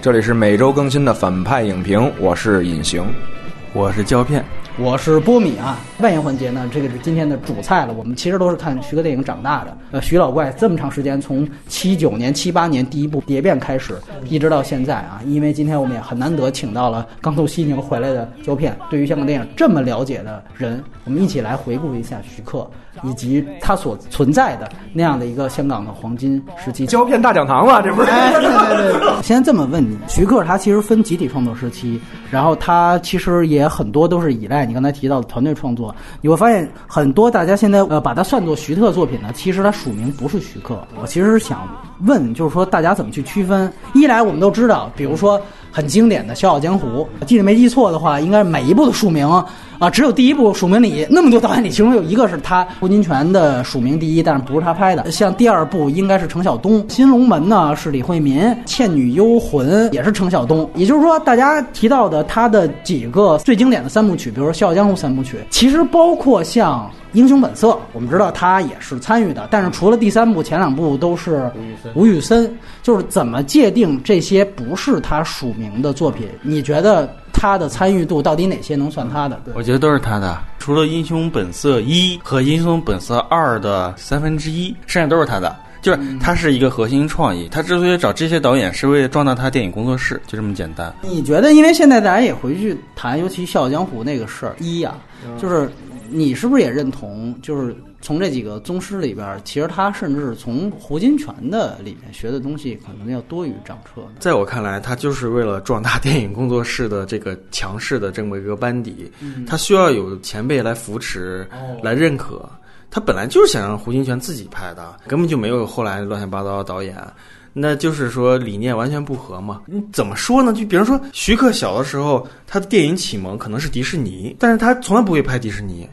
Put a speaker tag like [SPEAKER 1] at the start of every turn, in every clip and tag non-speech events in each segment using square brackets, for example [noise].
[SPEAKER 1] 这里是每周更新的反派影评，我是隐形，
[SPEAKER 2] 我是胶片。
[SPEAKER 3] 我是波米啊，外延环节呢，这个是今天的主菜了。我们其实都是看徐克电影长大的。呃，徐老怪这么长时间，从七九年、七八年第一部《蝶变》开始，一直到现在啊。因为今天我们也很难得请到了刚从西宁回来的胶片，对于香港电影这么了解的人，我们一起来回顾一下徐克以及他所存在的那样的一个香港的黄金时期。
[SPEAKER 1] 胶片大讲堂嘛，这不是？
[SPEAKER 3] 哎，对对对。先这么问你，徐克他其实分集体创作时期，然后他其实也很多都是依赖。你刚才提到的团队创作，你会发现很多大家现在呃把它算作徐特作品呢，其实它署名不是徐克。我其实想问，就是说大家怎么去区分？一来我们都知道，比如说很经典的《笑傲江湖》，记得没记错的话，应该每一部的署名啊，只有第一部署名里那么多导演里，其中有一个是他胡金铨的署名第一，但是不是他拍的。像第二部应该是程晓东，《新龙门》呢是李惠民，《倩女幽魂》也是程晓东。也就是说，大家提到的他的几个最经典的三部曲，比如《笑傲江湖》三部曲，其实包括像。英雄本色，我们知道他也是参与的，但是除了第三部，前两部都是吴宇森。就是怎么界定这些不是他署名的作品？你觉得他的参与度到底哪些能算他的？
[SPEAKER 2] 我觉得都是他的，除了《英雄本色一》和《英雄本色二》的三分之一，剩下都是他的。就是他是一个核心创意，他之所以找这些导演，是为了壮大他电影工作室，就这么简单。
[SPEAKER 3] 你觉得？因为现在大家也回去谈，尤其《笑傲江湖》那个事儿，一呀，就是。你是不是也认同？就是从这几个宗师里边，其实他甚至从胡金铨的里面学的东西，可能要多于张彻。
[SPEAKER 2] 在我看来，他就是为了壮大电影工作室的这个强势的这么一个班底，他需要有前辈来扶持、来认可。他本来就是想让胡金铨自己拍的，根本就没有后来乱七八糟的导演。那就是说理念完全不合嘛？你怎么说呢？就比如说徐克小的时候，他的电影启蒙可能是迪士尼，但是他从来不会拍迪士尼。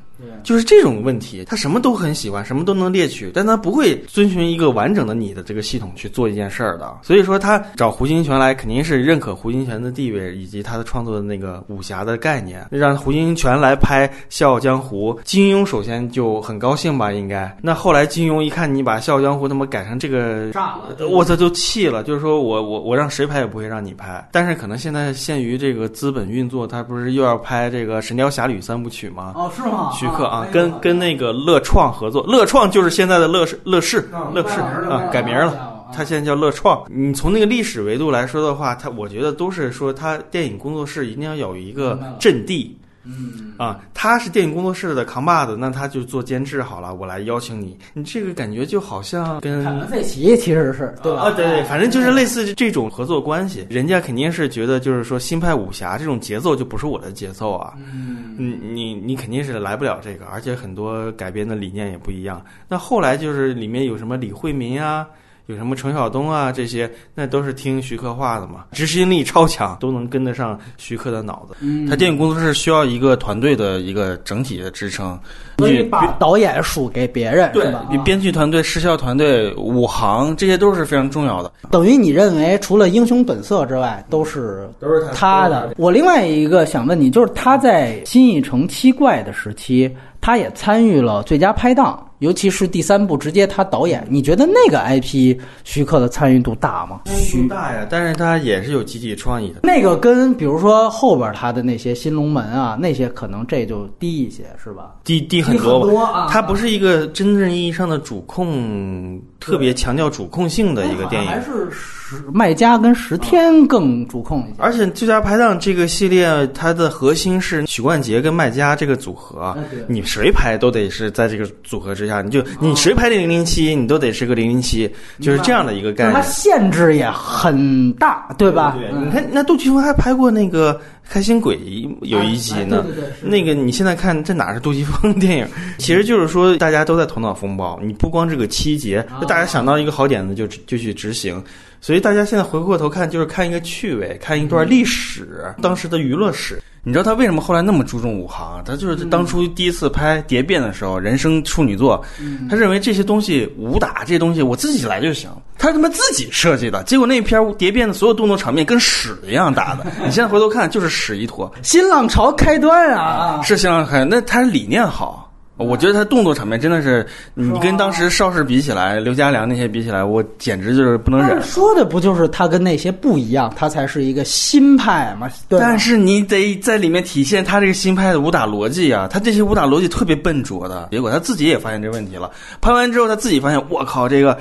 [SPEAKER 2] 就是这种问题，他什么都很喜欢，什么都能猎取，但他不会遵循一个完整的你的这个系统去做一件事儿的。所以说，他找胡金铨来，肯定是认可胡金铨的地位以及他的创作的那个武侠的概念，让胡金铨来拍《笑傲江湖》。金庸首先就很高兴吧，应该。那后来金庸一看你把《笑傲江湖》他妈改成这个，
[SPEAKER 3] 炸了！
[SPEAKER 2] 我操，就气了，就是说我我我让谁拍也不会让你拍。但是可能现在限于这个资本运作，他不是又要拍这个《神雕侠侣》三部曲吗？
[SPEAKER 3] 哦，是吗？
[SPEAKER 2] 徐克啊。跟跟那个乐创合作，乐创就是现在的乐视乐视乐视啊，改名了，他现在叫乐创。你从那个历史维度来说的话，他我觉得都是说他电影工作室一定要有一个阵地。
[SPEAKER 3] 嗯
[SPEAKER 2] 啊，他是电影工作室的扛把子，那他就做监制好了。我来邀请你，你这个感觉就好像跟
[SPEAKER 3] 凯文·费奇其实是对吧？
[SPEAKER 2] 啊，对对，反正就是类似这种合作关系。人家肯定是觉得，就是说新派武侠这种节奏就不是我的节奏啊。
[SPEAKER 3] 嗯，
[SPEAKER 2] 你你你肯定是来不了这个，而且很多改编的理念也不一样。那后来就是里面有什么李惠民啊。有什么程晓东啊这些，那都是听徐克话的嘛，执行力超强，都能跟得上徐克的脑子。他电影工作室需要一个团队的一个整体的支撑，
[SPEAKER 3] 所以把导演属给别人，
[SPEAKER 2] 对吧？编剧团队、视效团队、武行，这些都是非常重要的。
[SPEAKER 3] 等于你认为，除了《英雄本色》之外，都是
[SPEAKER 2] 都是
[SPEAKER 3] 他的。我另外一个想问你，就是他在新艺城七怪的时期，他也参与了最佳拍档。尤其是第三部直接他导演，你觉得那个 IP 徐克的参与度大吗？
[SPEAKER 2] 徐大呀，但是他也是有集体创意的。
[SPEAKER 3] 那个跟比如说后边他的那些新龙门啊，那些可能这就低一些，是吧？
[SPEAKER 2] 低
[SPEAKER 3] 低
[SPEAKER 2] 很多
[SPEAKER 3] 吧。
[SPEAKER 2] 他不是一个真正意义上的主控，特别强调主控性的一个电影。
[SPEAKER 3] 还是十卖家跟十天更主控一些。
[SPEAKER 2] 而且最佳拍档这个系列，它的核心是许冠杰跟卖家这个组合，你谁拍都得是在这个组合之下。你就你谁拍零零七，你都得是个零零七，就是这样的一个概念。它
[SPEAKER 3] 限制也很大，对吧？
[SPEAKER 2] 对，你看那杜琪峰还拍过那个《开心鬼》有一集呢。那个你现在看这哪是杜琪峰电影？其实就是说大家都在头脑风暴，你不光这个七节，大家想到一个好点子就就去执行。所以大家现在回过头看，就是看一个趣味，看一段历史，当时的娱乐史。你知道他为什么后来那么注重武行？他就是当初第一次拍《蝶变》的时候，人生处女作，他认为这些东西武打这些东西我自己来就行。他他妈自己设计的，结果那片《蝶变》的所有动作场面跟屎一样打的。[laughs] 你现在回头看，就是屎一坨。
[SPEAKER 3] 新浪潮开端啊！
[SPEAKER 2] 是新浪潮，那他理念好。我觉得他动作场面真的是，你跟当时邵氏比起来，刘家良那些比起来，我简直就是不能忍。
[SPEAKER 3] 说的不就是他跟那些不一样，他才是一个新派嘛？
[SPEAKER 2] 但是你得在里面体现他这个新派的武打逻辑啊，他这些武打逻辑特别笨拙的。结果他自己也发现这问题了，拍完之后他自己发现，我靠，这个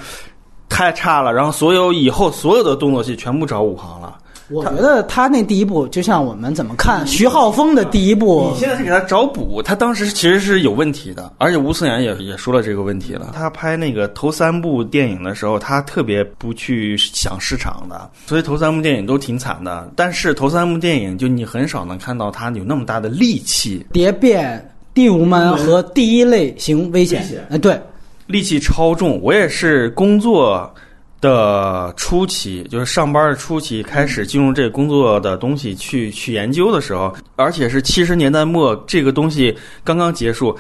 [SPEAKER 2] 太差了。然后所有以后所有的动作戏全部找武行了。
[SPEAKER 3] 我觉得他那第一部就像我们怎么看徐浩峰的第一部，
[SPEAKER 2] 你现在是给他找补，他当时其实是有问题的，而且吴思远也也说了这个问题了。他拍那个头三部电影的时候，他特别不去想市场的，所以头三部电影都挺惨的。但是头三部电影就你很少能看到他有那么大的力气，
[SPEAKER 3] 蝶变、第五门和第一类型危险，哎，对，
[SPEAKER 2] 力气超重。我也是工作。的初期就是上班的初期，开始进入这个工作的东西去去研究的时候，而且是七十年代末，这个东西刚刚结束，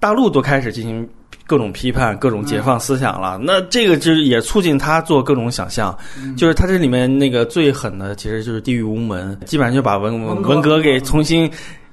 [SPEAKER 2] 大陆都开始进行各种批判、各种解放思想了。那这个就是也促进他做各种想象，就是他这里面那个最狠的，其实就是《地狱无门》，基本上就把文文革给重新。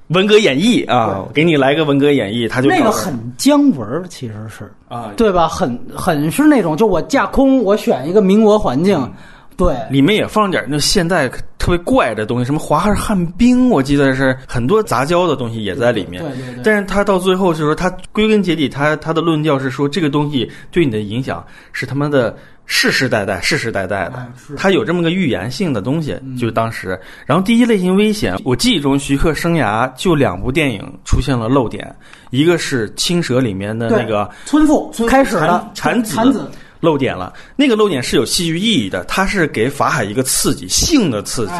[SPEAKER 2] 文革演绎啊，给你来个文革演绎，他就
[SPEAKER 3] 那个很姜文，其实是。啊，对吧？很很是那种，就我架空，我选一个民国环境，对，
[SPEAKER 2] 里面也放点那现代特别怪的东西，什么华尔汉兵，我记得是很多杂交的东西也在里面。
[SPEAKER 3] 对对对。
[SPEAKER 2] 但是他到最后就是说，他归根结底，他他的论调是说，这个东西对你的影响是他妈的。世世代代，世世代代的，他有这么个预言性的东西，就当时。然后第一类型危险，我记忆中徐克生涯就两部电影出现了漏点，一个是《青蛇》里面的那个
[SPEAKER 3] 村妇开始了
[SPEAKER 2] 产子漏点了，那个漏点是有戏剧意义的，它是给法海一个刺激，性的刺激。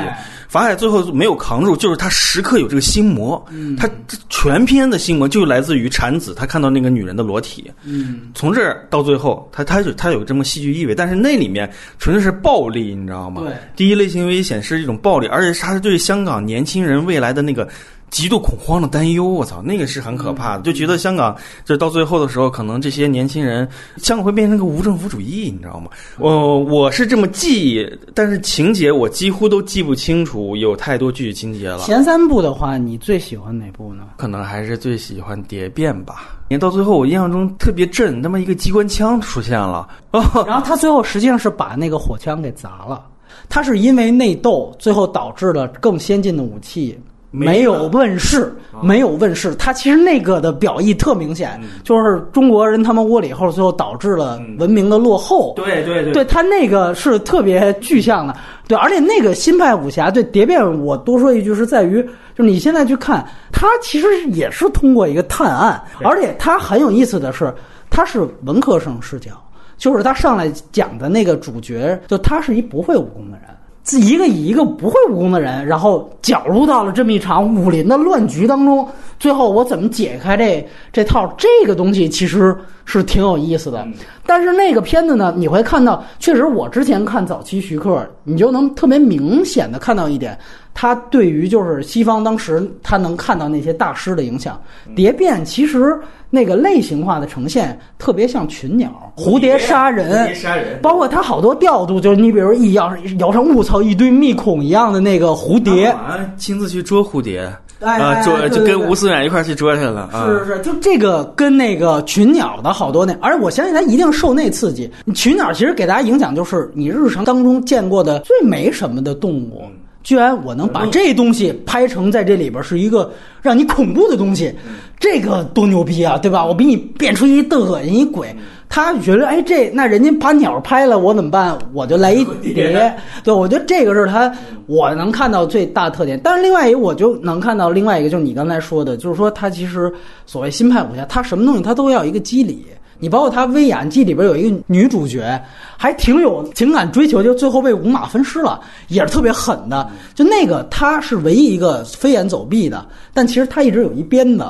[SPEAKER 2] 法海最后没有扛住，就是他时刻有这个心魔，他全篇的心魔就来自于产子，他看到那个女人的裸体。
[SPEAKER 3] 嗯，
[SPEAKER 2] 从这儿到最后，他他就他有这么戏剧意味，但是那里面纯粹是暴力，你知道吗？
[SPEAKER 3] 对，
[SPEAKER 2] 第一类型危险是一种暴力，而且他是对香港年轻人未来的那个。极度恐慌的担忧，我操，那个是很可怕的，就觉得香港就到最后的时候，可能这些年轻人香港会变成个无政府主义，你知道吗？我我是这么记，但是情节我几乎都记不清楚，有太多具体情节了。
[SPEAKER 3] 前三部的话，你最喜欢哪部呢？
[SPEAKER 2] 可能还是最喜欢《蝶变》吧。你到最后，我印象中特别震，他妈一个机关枪出现了，[laughs]
[SPEAKER 3] 然后他最后实际上是把那个火枪给砸了，他是因为内斗，最后导致了更先进的武器。没有问世，没有问世。他其实那个的表意特明显，就是中国人他们窝里后，最后导致了文明的落后。
[SPEAKER 2] 对对对，
[SPEAKER 3] 对他那个是特别具象的。对，而且那个新派武侠，对蝶变，我多说一句是在于，就是你现在去看，他其实也是通过一个探案，而且他很有意思的是，他是文科生视角，就是他上来讲的那个主角，就他是一不会武功的人。一个以一个不会武功的人，然后搅入到了这么一场武林的乱局当中。最后我怎么解开这这套这个东西，其实是挺有意思的。但是那个片子呢，你会看到，确实我之前看早期徐克，你就能特别明显的看到一点，他对于就是西方当时他能看到那些大师的影响。蝶变其实。那个类型化的呈现特别像群鸟，蝴蝶杀人，
[SPEAKER 2] 杀人，
[SPEAKER 3] 包括它好多调度，就是你比如一摇摇上，我操，一堆密孔一样的那个蝴蝶，
[SPEAKER 2] 亲自去捉蝴蝶，
[SPEAKER 3] 啊，
[SPEAKER 2] 捉就跟吴思远一块去捉去了，
[SPEAKER 3] 是是是，就这个跟那个群鸟的好多那，而我相信他一定受那刺激。群鸟其实给大家影响就是你日常当中见过的最没什么的动物。居然我能把这东西拍成在这里边是一个让你恐怖的东西，这个多牛逼啊，对吧？我比你变出一的恶心一鬼，他觉得哎这那人家把鸟拍了，我怎么办？我就来一蝶，[laughs] 对，我觉得这个是他我能看到最大特点。但是另外一个我就能看到另外一个，就是你刚才说的，就是说他其实所谓新派武侠，他什么东西他都要一个机理。你包括他《威演记》里边有一个女主角，还挺有情感追求，就最后被五马分尸了，也是特别狠的。就那个，他是唯一一个飞檐走壁的，但其实他一直有一鞭子，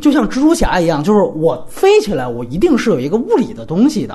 [SPEAKER 3] 就像蜘蛛侠一样，就是我飞起来，我一定是有一个物理的东西的，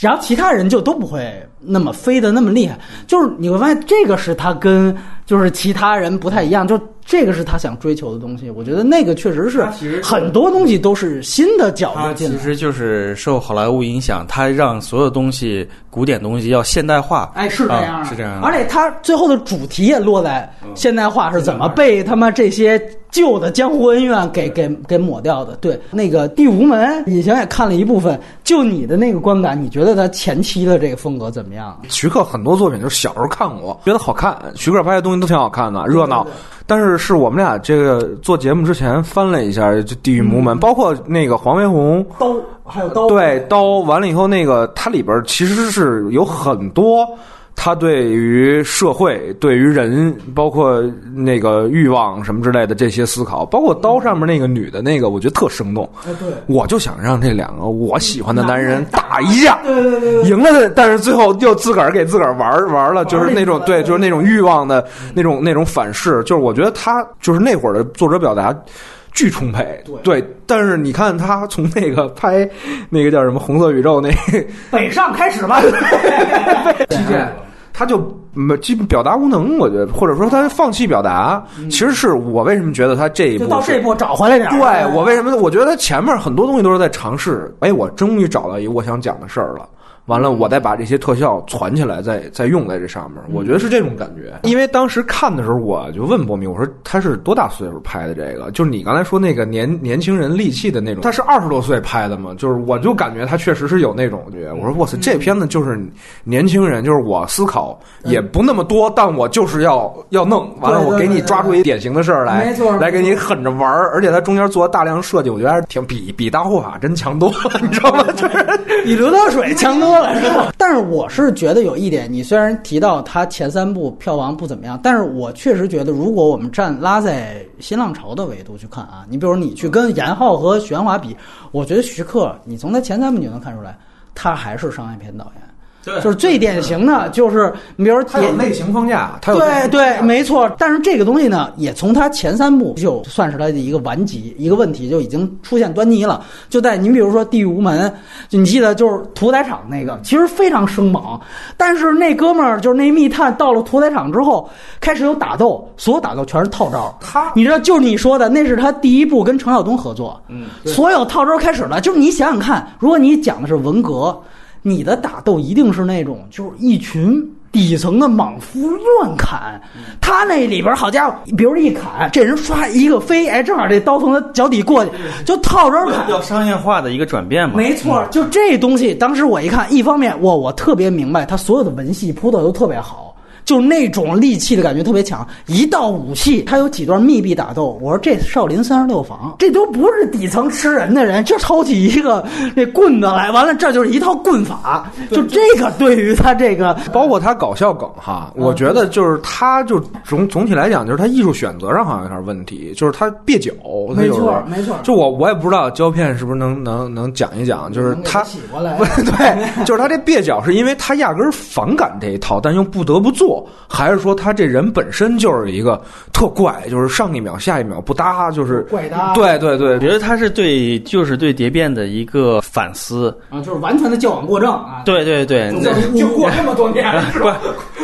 [SPEAKER 3] 然后其他人就都不会那么飞得那么厉害。就是你会发现，这个是他跟就是其他人不太一样，就。这个是他想追求的东西。我觉得那个确实是很多东西都是新的角度进来。
[SPEAKER 2] 其实就是受好莱坞影响，他让所有东西古典东西要现代化。
[SPEAKER 3] 哎，是这样
[SPEAKER 2] 是这样的
[SPEAKER 3] 而且他最后的主题也落在现代化是怎么被他妈这些旧的江湖恩怨给给给抹掉的。对，那个《第五门》，以前也看了一部分，就你的那个观感，你觉得他前期的这个风格怎么样？
[SPEAKER 1] 徐克很多作品就是小时候看过，觉得好看。徐克拍的东西都挺好看的，热闹。但是是我们俩这个做节目之前翻了一下，就《地狱无门》，包括那个黄飞鸿，
[SPEAKER 3] 刀还有刀，
[SPEAKER 1] 对刀完了以后，那个它里边其实是有很多。他对于社会、对于人，包括那个欲望什么之类的这些思考，包括刀上面那个女的那个，我觉得特生动。
[SPEAKER 3] 哎对。
[SPEAKER 1] 我就想让这两个我喜欢的男人打一架，
[SPEAKER 3] 对对对对
[SPEAKER 1] 赢了的，但是最后又自个儿给自个儿玩儿玩了，就是那种对，就是那种欲望的那种那种反噬。就是我觉得他就是那会儿的作者表达。巨充沛，对，但是你看他从那个拍那个叫什么《红色宇宙》那
[SPEAKER 3] 北上开始吧，
[SPEAKER 1] 基建，他就没基本表达无能，我觉得，或者说他放弃表达。其实是我为什么觉得他这一步
[SPEAKER 3] 就到这一步找回来点儿。
[SPEAKER 1] 对我为什么？我觉得他前面很多东西都是在尝试。哎，我终于找到一个我想讲的事儿了。完了，我再把这些特效攒起来，再再用在这上面，我觉得是这种感觉。因为当时看的时候，我就问波米，我说他是多大岁数拍的这个？就是你刚才说那个年年轻人戾气的那种，他是二十多岁拍的吗？就是我就感觉他确实是有那种觉。我说哇塞，这片子就是年轻人，就是我思考也不那么多，但我就是要要弄完了，我给你抓住一典型的事儿来，
[SPEAKER 3] 没错，
[SPEAKER 1] 来给你狠着玩儿。而且他中间做了大量设计，我觉得还是挺比比大护法真强多了，你知道吗？就是
[SPEAKER 3] 比刘德水强多了。[laughs] 但是我是觉得有一点，你虽然提到他前三部票房不怎么样，但是我确实觉得，如果我们站拉在新浪潮的维度去看啊，你比如你去跟严浩和玄华比，我觉得徐克，你从他前三部你就能看出来，他还是商业片导演。
[SPEAKER 2] 对，
[SPEAKER 3] 就是最典型的就是，你比如
[SPEAKER 1] 他有类型框架，他有
[SPEAKER 3] 对对，没错。但是这个东西呢，也从他前三部就算是他的一个顽疾，一个问题就已经出现端倪了。就在你比如说《地狱无门》，就你记得就是屠宰场那个，其实非常生猛，但是那哥们儿就是那密探到了屠宰场之后，开始有打斗，所有打斗全是套招。
[SPEAKER 1] 他
[SPEAKER 3] 你知道，就是你说的，那是他第一部跟程晓东合作，
[SPEAKER 2] 嗯，
[SPEAKER 3] 所有套招开始了。就是你想想看，如果你讲的是文革。你的打斗一定是那种，就是一群底层的莽夫乱砍，他那里边好家伙，比如一砍，这人唰一个飞，哎，正好这刀从他脚底过去，就套着砍。
[SPEAKER 2] 要商业化的一个转变嘛。
[SPEAKER 3] 没错，就这东西，当时我一看，一方面我我特别明白，他所有的文戏铺的都特别好。就那种戾气的感觉特别强，一到武器，他有几段密闭打斗。我说这少林三十六房，这都不是底层吃人的人，就抄起一个那棍子来，完了这就是一套棍法。就这个对于他这个，
[SPEAKER 1] 包括他搞笑梗哈，我觉得就是他就总总体来讲，就是他艺术选择上好像有点问题，就是他蹩脚。
[SPEAKER 3] 没错，没错。
[SPEAKER 1] 就我我也不知道胶片是不是能能能讲一讲，就是他
[SPEAKER 3] 洗过来，[laughs]
[SPEAKER 1] 对，就是他这蹩脚是因为他压根儿反感这一套，但又不得不做。还是说他这人本身就是一个特怪，就是上一秒下一秒不搭，就是
[SPEAKER 3] 怪搭。
[SPEAKER 1] 对对对，
[SPEAKER 2] 我觉得他是对就是对蝶变的一个反思
[SPEAKER 3] 啊，就是完全的矫枉过正啊。
[SPEAKER 2] 对对对，
[SPEAKER 3] 就过这么多年，
[SPEAKER 2] 不是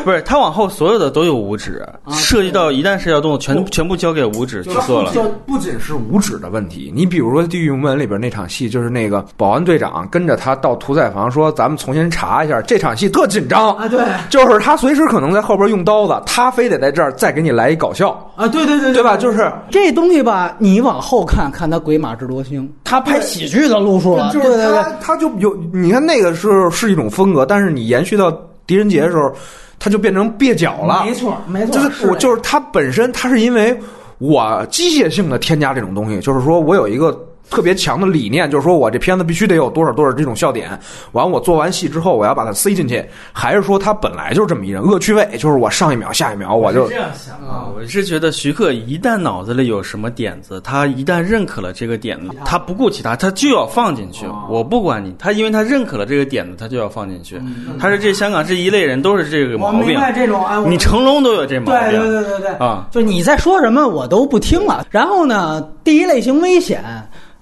[SPEAKER 2] 不是，他往后所有的都有五指，涉及到一旦涉及到动作，全全部交给五指去做了。
[SPEAKER 1] 就不仅是五指的问题，你比如说《地狱门》里边那场戏，就是那个保安队长跟着他到屠宰房说：“咱们重新查一下。”这场戏特紧张
[SPEAKER 3] 啊，对，
[SPEAKER 1] 就是他随时可能在后边用。刀子，他非得在这儿再给你来一搞笑
[SPEAKER 3] 啊！对对对，
[SPEAKER 1] 对吧？就是
[SPEAKER 3] 这东西吧，你往后看看他《鬼马智多星》，他拍喜剧的路数了，对对对，
[SPEAKER 1] 他就有你看那个是是一种风格，但是你延续到狄仁杰的时候，他就变成蹩脚了。
[SPEAKER 3] 没错，没错，
[SPEAKER 1] 就是我就是它本身，它是因为我机械性的添加这种东西，就是说我有一个。特别强的理念，就是说我这片子必须得有多少多少这种笑点，完我做完戏之后，我要把它塞进去，还是说他本来就是这么一人恶趣味，就是我上一秒下一秒我就
[SPEAKER 2] 这样想啊，我是觉得徐克一旦脑子里有什么点子，他一旦认可了这个点子，他不顾其他，他就要放进去，我不管你，他因为他认可了这个点子，他就要放进去。他是这香港这一类人都是这个毛病，
[SPEAKER 3] 我明白这种啊，
[SPEAKER 2] 你成龙都有这毛病，
[SPEAKER 3] 对对对对对
[SPEAKER 2] 啊，
[SPEAKER 3] 就你在说什么我都不听了。然后呢，第一类型危险。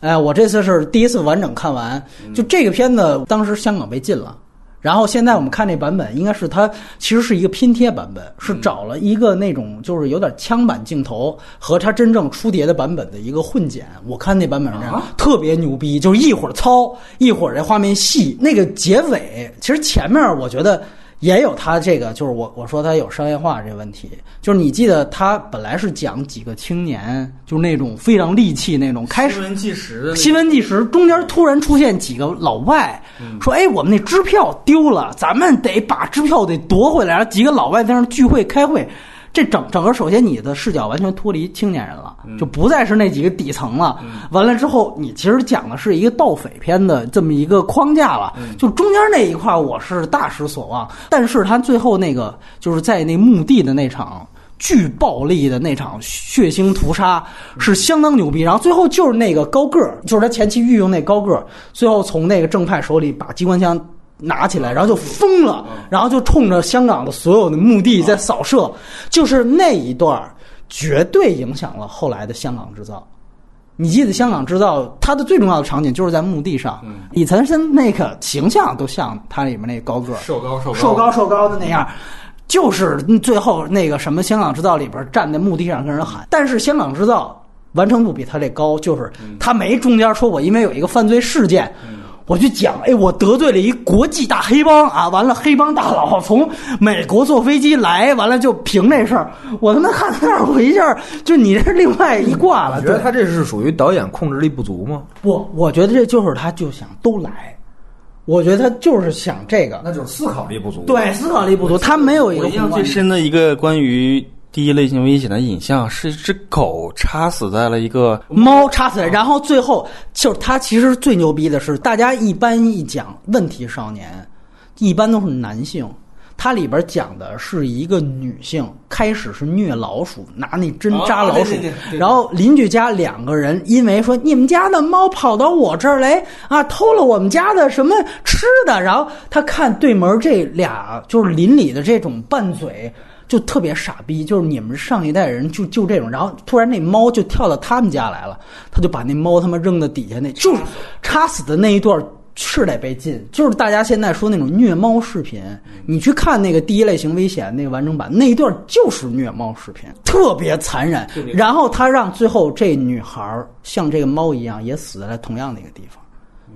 [SPEAKER 3] 哎，我这次是第一次完整看完，就这个片子，当时香港被禁了，然后现在我们看这版本，应该是它其实是一个拼贴版本，是找了一个那种就是有点枪版镜头和它真正出碟的版本的一个混剪。我看那版本是这样，特别牛逼，就是一会儿糙，一会儿这画面细。那个结尾，其实前面我觉得。也有他这个，就是我我说他有商业化这个问题，就是你记得他本来是讲几个青年，就是那种非常戾气那种，开始
[SPEAKER 2] 新闻纪实的
[SPEAKER 3] 新闻纪实中间突然出现几个老外，说哎我们那支票丢了，咱们得把支票得夺回来，然后几个老外在那聚会开会。这整整个，首先你的视角完全脱离青年人了，就不再是那几个底层了。完了之后，你其实讲的是一个盗匪片的这么一个框架了。就中间那一块，我是大失所望。但是他最后那个，就是在那墓地的那场巨暴力的那场血腥屠杀，是相当牛逼。然后最后就是那个高个儿，就是他前期御用那高个儿，最后从那个正派手里把机关枪。拿起来，然后就疯了，然后就冲着香港的所有的墓地在扫射，就是那一段绝对影响了后来的香港制造。你记得香港制造它的最重要的场景就是在墓地上，李岑森那个形象都像他里面那高个
[SPEAKER 2] 瘦高瘦高。
[SPEAKER 3] 瘦高瘦高的那样，就是最后那个什么香港制造里边站在墓地上跟人喊。但是香港制造完成度比他这高，就是他没中间说我因为有一个犯罪事件。我去讲，哎，我得罪了一国际大黑帮啊！完了，黑帮大佬从美国坐飞机来，完了就凭这事儿，我他妈看那儿，我一下就你这另外一挂了。
[SPEAKER 1] 觉得他这是属于导演控制力不足吗？
[SPEAKER 3] 不，我觉得这就是他就想都来，我觉得他就是想这个，
[SPEAKER 1] 那就是思考力不足。
[SPEAKER 3] 对，思考力不足，他没有一个
[SPEAKER 2] 印象最深的一个关于。第一类型危险的影像是一只狗插死在了一个
[SPEAKER 3] 猫插死，然后最后就是它其实最牛逼的是，大家一般一讲问题少年，一般都是男性，它里边讲的是一个女性，开始是虐老鼠，拿那针扎老鼠，然后邻居家两个人因为说你们家的猫跑到我这儿来啊，偷了我们家的什么吃的，然后他看对门这俩就是邻里的这种拌嘴。就特别傻逼，就是你们上一代人就就这种，然后突然那猫就跳到他们家来了，他就把那猫他妈扔到底下，那就是插死的那一段是得被禁，就是大家现在说那种虐猫视频，你去看那个第一类型危险那个完整版那一段就是虐猫视频，特别残忍。然后他让最后这女孩像这个猫一样也死在了同样的一个地方，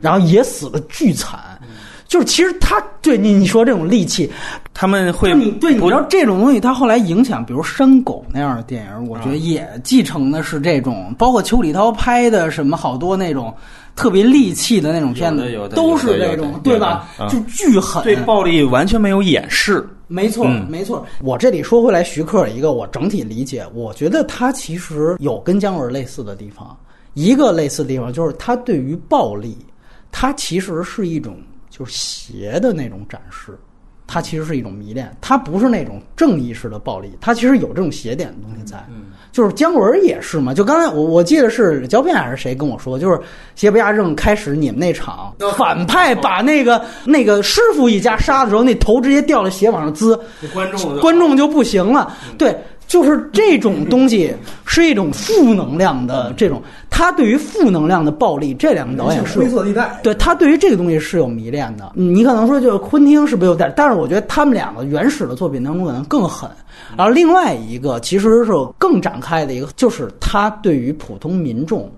[SPEAKER 3] 然后也死的巨惨。就是其实他对你你说这种戾气，
[SPEAKER 2] 他们会
[SPEAKER 3] 你对你知道这种东西，它后来影响，比如《山狗》那样的电影，我觉得也继承的是这种，包括邱礼涛拍的什么好多那种特别戾气的那种片子，都是这种对吧？就巨狠，
[SPEAKER 2] 对暴力完全没有掩饰。
[SPEAKER 3] 没错，没错。我这里说回来，徐克一个我整体理解，我觉得他其实有跟姜文类似的地方，一个类似的地方就是他对于暴力，他其实是一种。就是邪的那种展示，它其实是一种迷恋，它不是那种正义式的暴力，它其实有这种邪点的东西在。就是姜文也是嘛，就刚才我我记得是胶片还是谁跟我说，就是邪不压正开始你们那场反派把那个那个师傅一家杀的时候，那头直接掉了血往上滋，
[SPEAKER 2] 观众
[SPEAKER 3] 观众就不行了，对。就是这种东西是一种负能量的这种，他对于负能量的暴力，这两个导演是
[SPEAKER 1] 灰色地带。
[SPEAKER 3] 对他对于这个东西是有迷恋的。你可能说就是昆汀是不是有点？但是我觉得他们两个原始的作品当中可能更狠。然后另外一个其实是更展开的一个，就是他对于普通民众。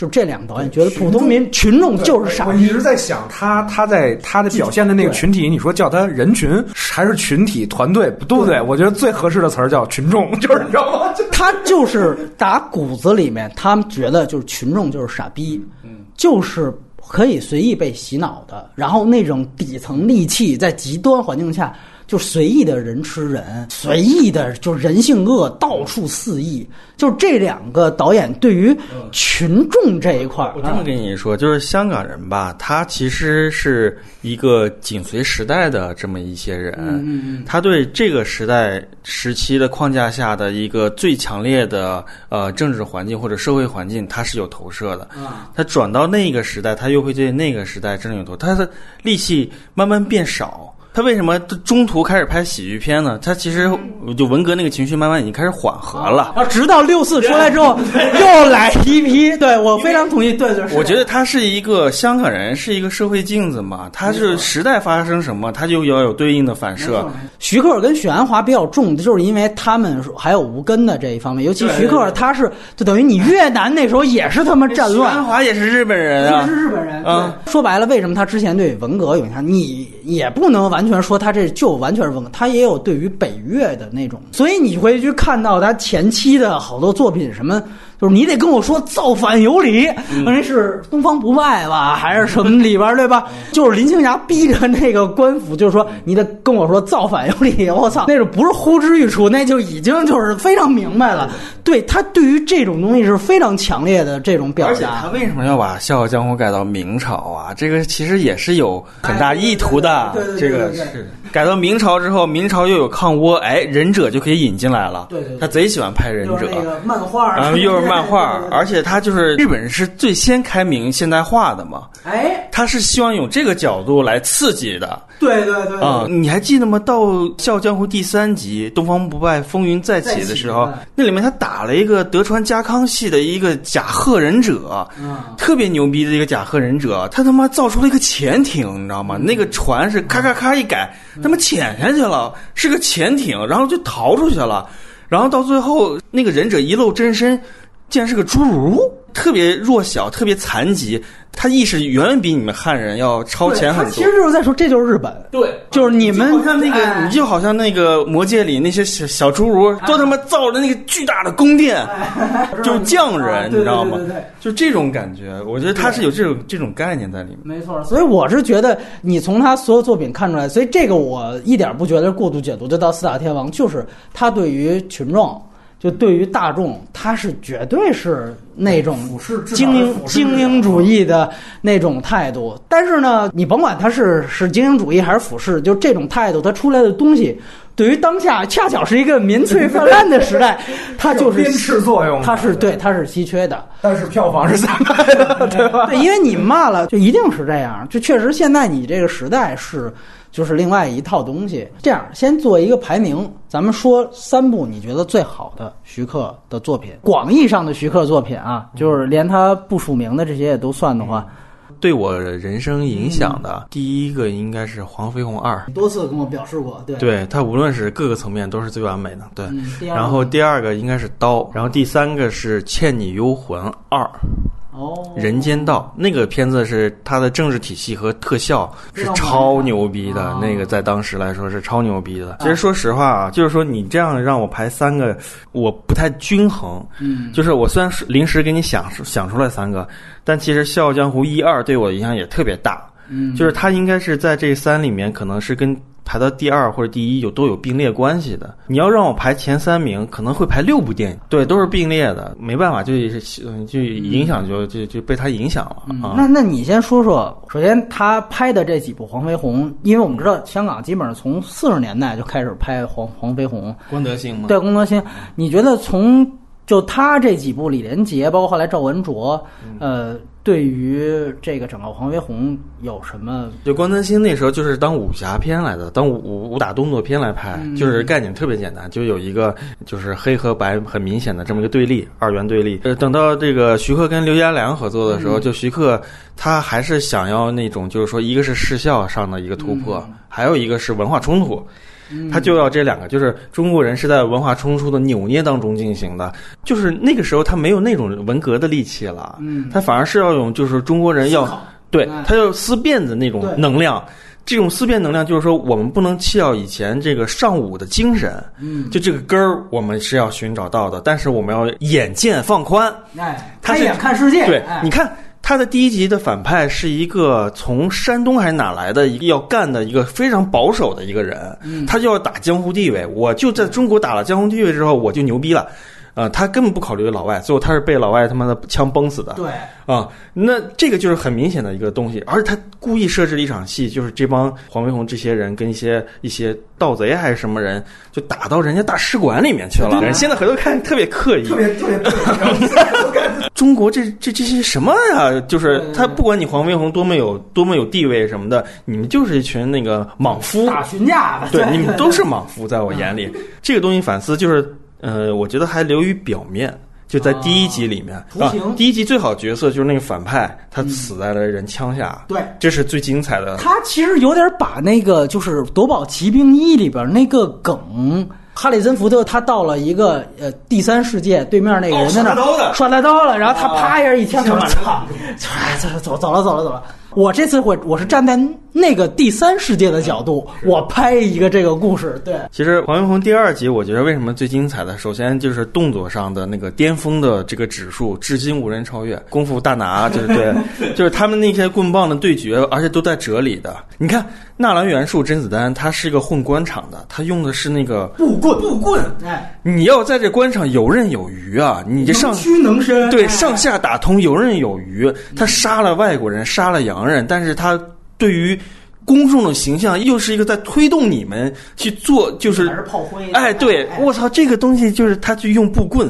[SPEAKER 3] 就这两个导演觉得普通民群众就是傻逼。
[SPEAKER 1] 我一直在想他他在他的表现的那个群体，你说叫他人群还是群体团队，对不对？我觉得最合适的词儿叫群众，就是你知道吗？[laughs]
[SPEAKER 3] 他就是打骨子里面，他们觉得就是群众就是傻逼，就是可以随意被洗脑的。然后那种底层戾气，在极端环境下。就随意的人吃人，随意的就人性恶到处肆意。就是这两个导演对于群众这一块儿，
[SPEAKER 2] 我这么跟你说，就是香港人吧，他其实是一个紧随时代的这么一些人。他对这个时代时期的框架下的一个最强烈的呃政治环境或者社会环境，他是有投射的。啊，他转到那个时代，他又会对那个时代真正有投，他的力气慢慢变少。他为什么中途开始拍喜剧片呢？他其实就文革那个情绪慢慢已经开始缓和了。
[SPEAKER 3] 然后直到六四出来之后，又来一批。对我非常同意。对对，
[SPEAKER 2] 我觉得他是一个香港人，是一个社会镜子嘛。他是时代发生什么，他就要有对应的反射。
[SPEAKER 3] 徐克跟许鞍华比较重，就是因为他们还有吴根的这一方面。尤其徐克，他是就等于你越南那时候也是他妈战乱。
[SPEAKER 2] 许鞍华也是日本人
[SPEAKER 3] 啊，是日本人。嗯，说白了，为什么他之前对文革有影响？你也不能完全说他这就完全是文革，他也有对于北越的那种。所以你会去看到他前期的好多作品，什么。就是你得跟我说造反有理，那是东方不败吧，还是什么里边对吧？就是林青霞逼着那个官府，就是说你得跟我说造反有理。[laughs] 我操，那种不是呼之欲出，那就已经就是非常明白了。对他对于这种东西是非常强烈的这种表达。而
[SPEAKER 2] 且他为什么要把《笑傲江湖》改到明朝啊？这个其实也是有很大意图的。这个是改到明朝之后，明朝又有抗倭，哎，忍者就可以引进来了。
[SPEAKER 3] 对对，
[SPEAKER 2] 他贼喜欢拍忍者。
[SPEAKER 3] 那个漫画，
[SPEAKER 2] 然后又是。漫画，而且他就是日本人是最先开明现代化的嘛？
[SPEAKER 3] 哎，
[SPEAKER 2] 他是希望用这个角度来刺激的。
[SPEAKER 3] 对对对
[SPEAKER 2] 啊！你还记得吗？到《笑傲江湖》第三集《东方不败风云再起》的时候，那里面他打了一个德川家康系的一个甲贺忍者，特别牛逼的一个甲贺忍者，他他妈造出了一个潜艇，你知道吗？那个船是咔咔咔一改，他妈潜下去了，是个潜艇，然后就逃出去了，然后到最后那个忍者一露真身。竟然是个侏儒，特别弱小，特别残疾，他意识远远比你们汉人要超前很多。
[SPEAKER 3] 其实就是在说，这就是日本，
[SPEAKER 2] 对，
[SPEAKER 3] 就是你们
[SPEAKER 2] 像那个，你就好像那个魔界里那些小小侏儒，都他妈造了那个巨大的宫殿，就是匠人，你知道吗？对就这种感觉，我觉得他是有这种这种概念在里面。
[SPEAKER 3] 没错，所以我是觉得你从他所有作品看出来，所以这个我一点不觉得过度解读。就到四大天王，就是他对于群众。就对于大众，他是绝对是那种精英精英主义的那种态度。但是呢，你甭管他是是精英主义还是俯视，就这种态度，他出来的东西，对于当下恰巧是一个民粹泛滥的时代，[laughs] 它就是
[SPEAKER 1] 鞭笞作用。
[SPEAKER 3] 它是对，它是稀缺的。
[SPEAKER 1] 但是票房是三卖的，对吧？
[SPEAKER 3] 对，因为你骂了，就一定是这样。就确实，现在你这个时代是。就是另外一套东西。这样，先做一个排名，咱们说三部你觉得最好的徐克的作品，广义上的徐克作品啊，就是连他不署名的这些也都算的话，
[SPEAKER 2] 对我人生影响的第一个应该是《黄飞鸿二》，
[SPEAKER 3] 多次跟我表示过，对，
[SPEAKER 2] 对他无论是各个层面都是最完美的，对。然后第二个应该是《刀》，然后第三个是《倩女幽魂二》。
[SPEAKER 3] 哦，
[SPEAKER 2] 人间道那个片子是它的政治体系和特效是超牛逼的，那个在当时来说是超牛逼的。其实说实话啊，就是说你这样让我排三个，我不太均衡。
[SPEAKER 3] 嗯，
[SPEAKER 2] 就是我虽然是临时给你想想出来三个，但其实《笑傲江湖》一二对我的影响也特别大。
[SPEAKER 3] 嗯，
[SPEAKER 2] 就是它应该是在这三里面，可能是跟。排到第二或者第一有都有并列关系的。你要让我排前三名，可能会排六部电影，对，都是并列的，没办法，就是就影响就就就被他影响了啊。
[SPEAKER 3] 那那你先说说，首先他拍的这几部黄飞鸿，因为我们知道香港基本上从四十年代就开始拍黄黄飞鸿，
[SPEAKER 2] 关德兴吗？
[SPEAKER 3] 对，关德兴。你觉得从就他这几部李连杰，包括后来赵文卓，呃。对于这个整个黄飞鸿有什么？
[SPEAKER 2] 就关德兴那时候就是当武侠片来的，当武武打动作片来拍，就是概念特别简单，就有一个就是黑和白很明显的这么一个对立，二元对立。呃，等到这个徐克跟刘家良合作的时候，就徐克他还是想要那种，就是说一个是视效上的一个突破，还有一个是文化冲突。他就要这两个，就是中国人是在文化冲突的扭捏当中进行的，就是那个时候他没有那种文革的力气了，
[SPEAKER 3] 嗯，
[SPEAKER 2] 他反而是要用就是中国人要对他要思辨的那种能量，这种思辨能量就是说我们不能弃掉以前这个尚武的精神，
[SPEAKER 3] 嗯，
[SPEAKER 2] 就这个根儿我们是要寻找到的，但是我们要眼见放宽，
[SPEAKER 3] 哎，开眼看世界，
[SPEAKER 2] 对，你看。他的第一集的反派是一个从山东还是哪来的一个要干的一个非常保守的一个人，他就要打江湖地位。我就在中国打了江湖地位之后，我就牛逼了。呃，他根本不考虑老外，最后他是被老外他妈的枪崩死的。
[SPEAKER 3] 对，
[SPEAKER 2] 啊，那这个就是很明显的一个东西，而且他故意设置了一场戏，就是这帮黄飞鸿这些人跟一些一些盗贼还是什么人，就打到人家大使馆里面去了。人现在回头看特别刻意，
[SPEAKER 3] 特别特别。[laughs] [laughs]
[SPEAKER 2] 中国这这这些什么呀？就是他不管你黄飞鸿多么有多么有地位什么的，你们就是一群那个莽夫，
[SPEAKER 3] 打群架的。
[SPEAKER 2] 对，你们都是莽夫，在我眼里，这个东西反思就是，呃，我觉得还流于表面。就在第一集里面啊，第一集最好角色就是那个反派，他死在了人枪下。
[SPEAKER 3] 对，
[SPEAKER 2] 这是最精彩的。
[SPEAKER 3] 他其实有点把那个就是《夺宝奇兵一》里边那个梗。哈里森福特他到了一个呃第三世界，对面那个人在那耍大刀了，然后他啪一下一枪，[laughs] 操，走走走了走了走了。我这次会我是站在那个第三世界的角度，我拍一个这个故事。对，
[SPEAKER 2] 其实黄飞鸿第二集，我觉得为什么最精彩的，首先就是动作上的那个巅峰的这个指数，至今无人超越。功夫大拿就是对，[laughs] 就是他们那些棍棒的对决，而且都带哲理的。你看纳兰元树甄子丹，他是一个混官场的，他用的是那个
[SPEAKER 3] 木棍，
[SPEAKER 2] 木棍。哎，你要在这官场游刃有余啊，你这上
[SPEAKER 3] 屈能伸，
[SPEAKER 2] 对，上下打通，游刃有余。他杀了外国人，杀了洋。承认，但是他对于公众的形象又是一个在推动你们去做，就是
[SPEAKER 3] 炮灰。
[SPEAKER 2] 哎，对，我操，这个东西就是他去用布棍，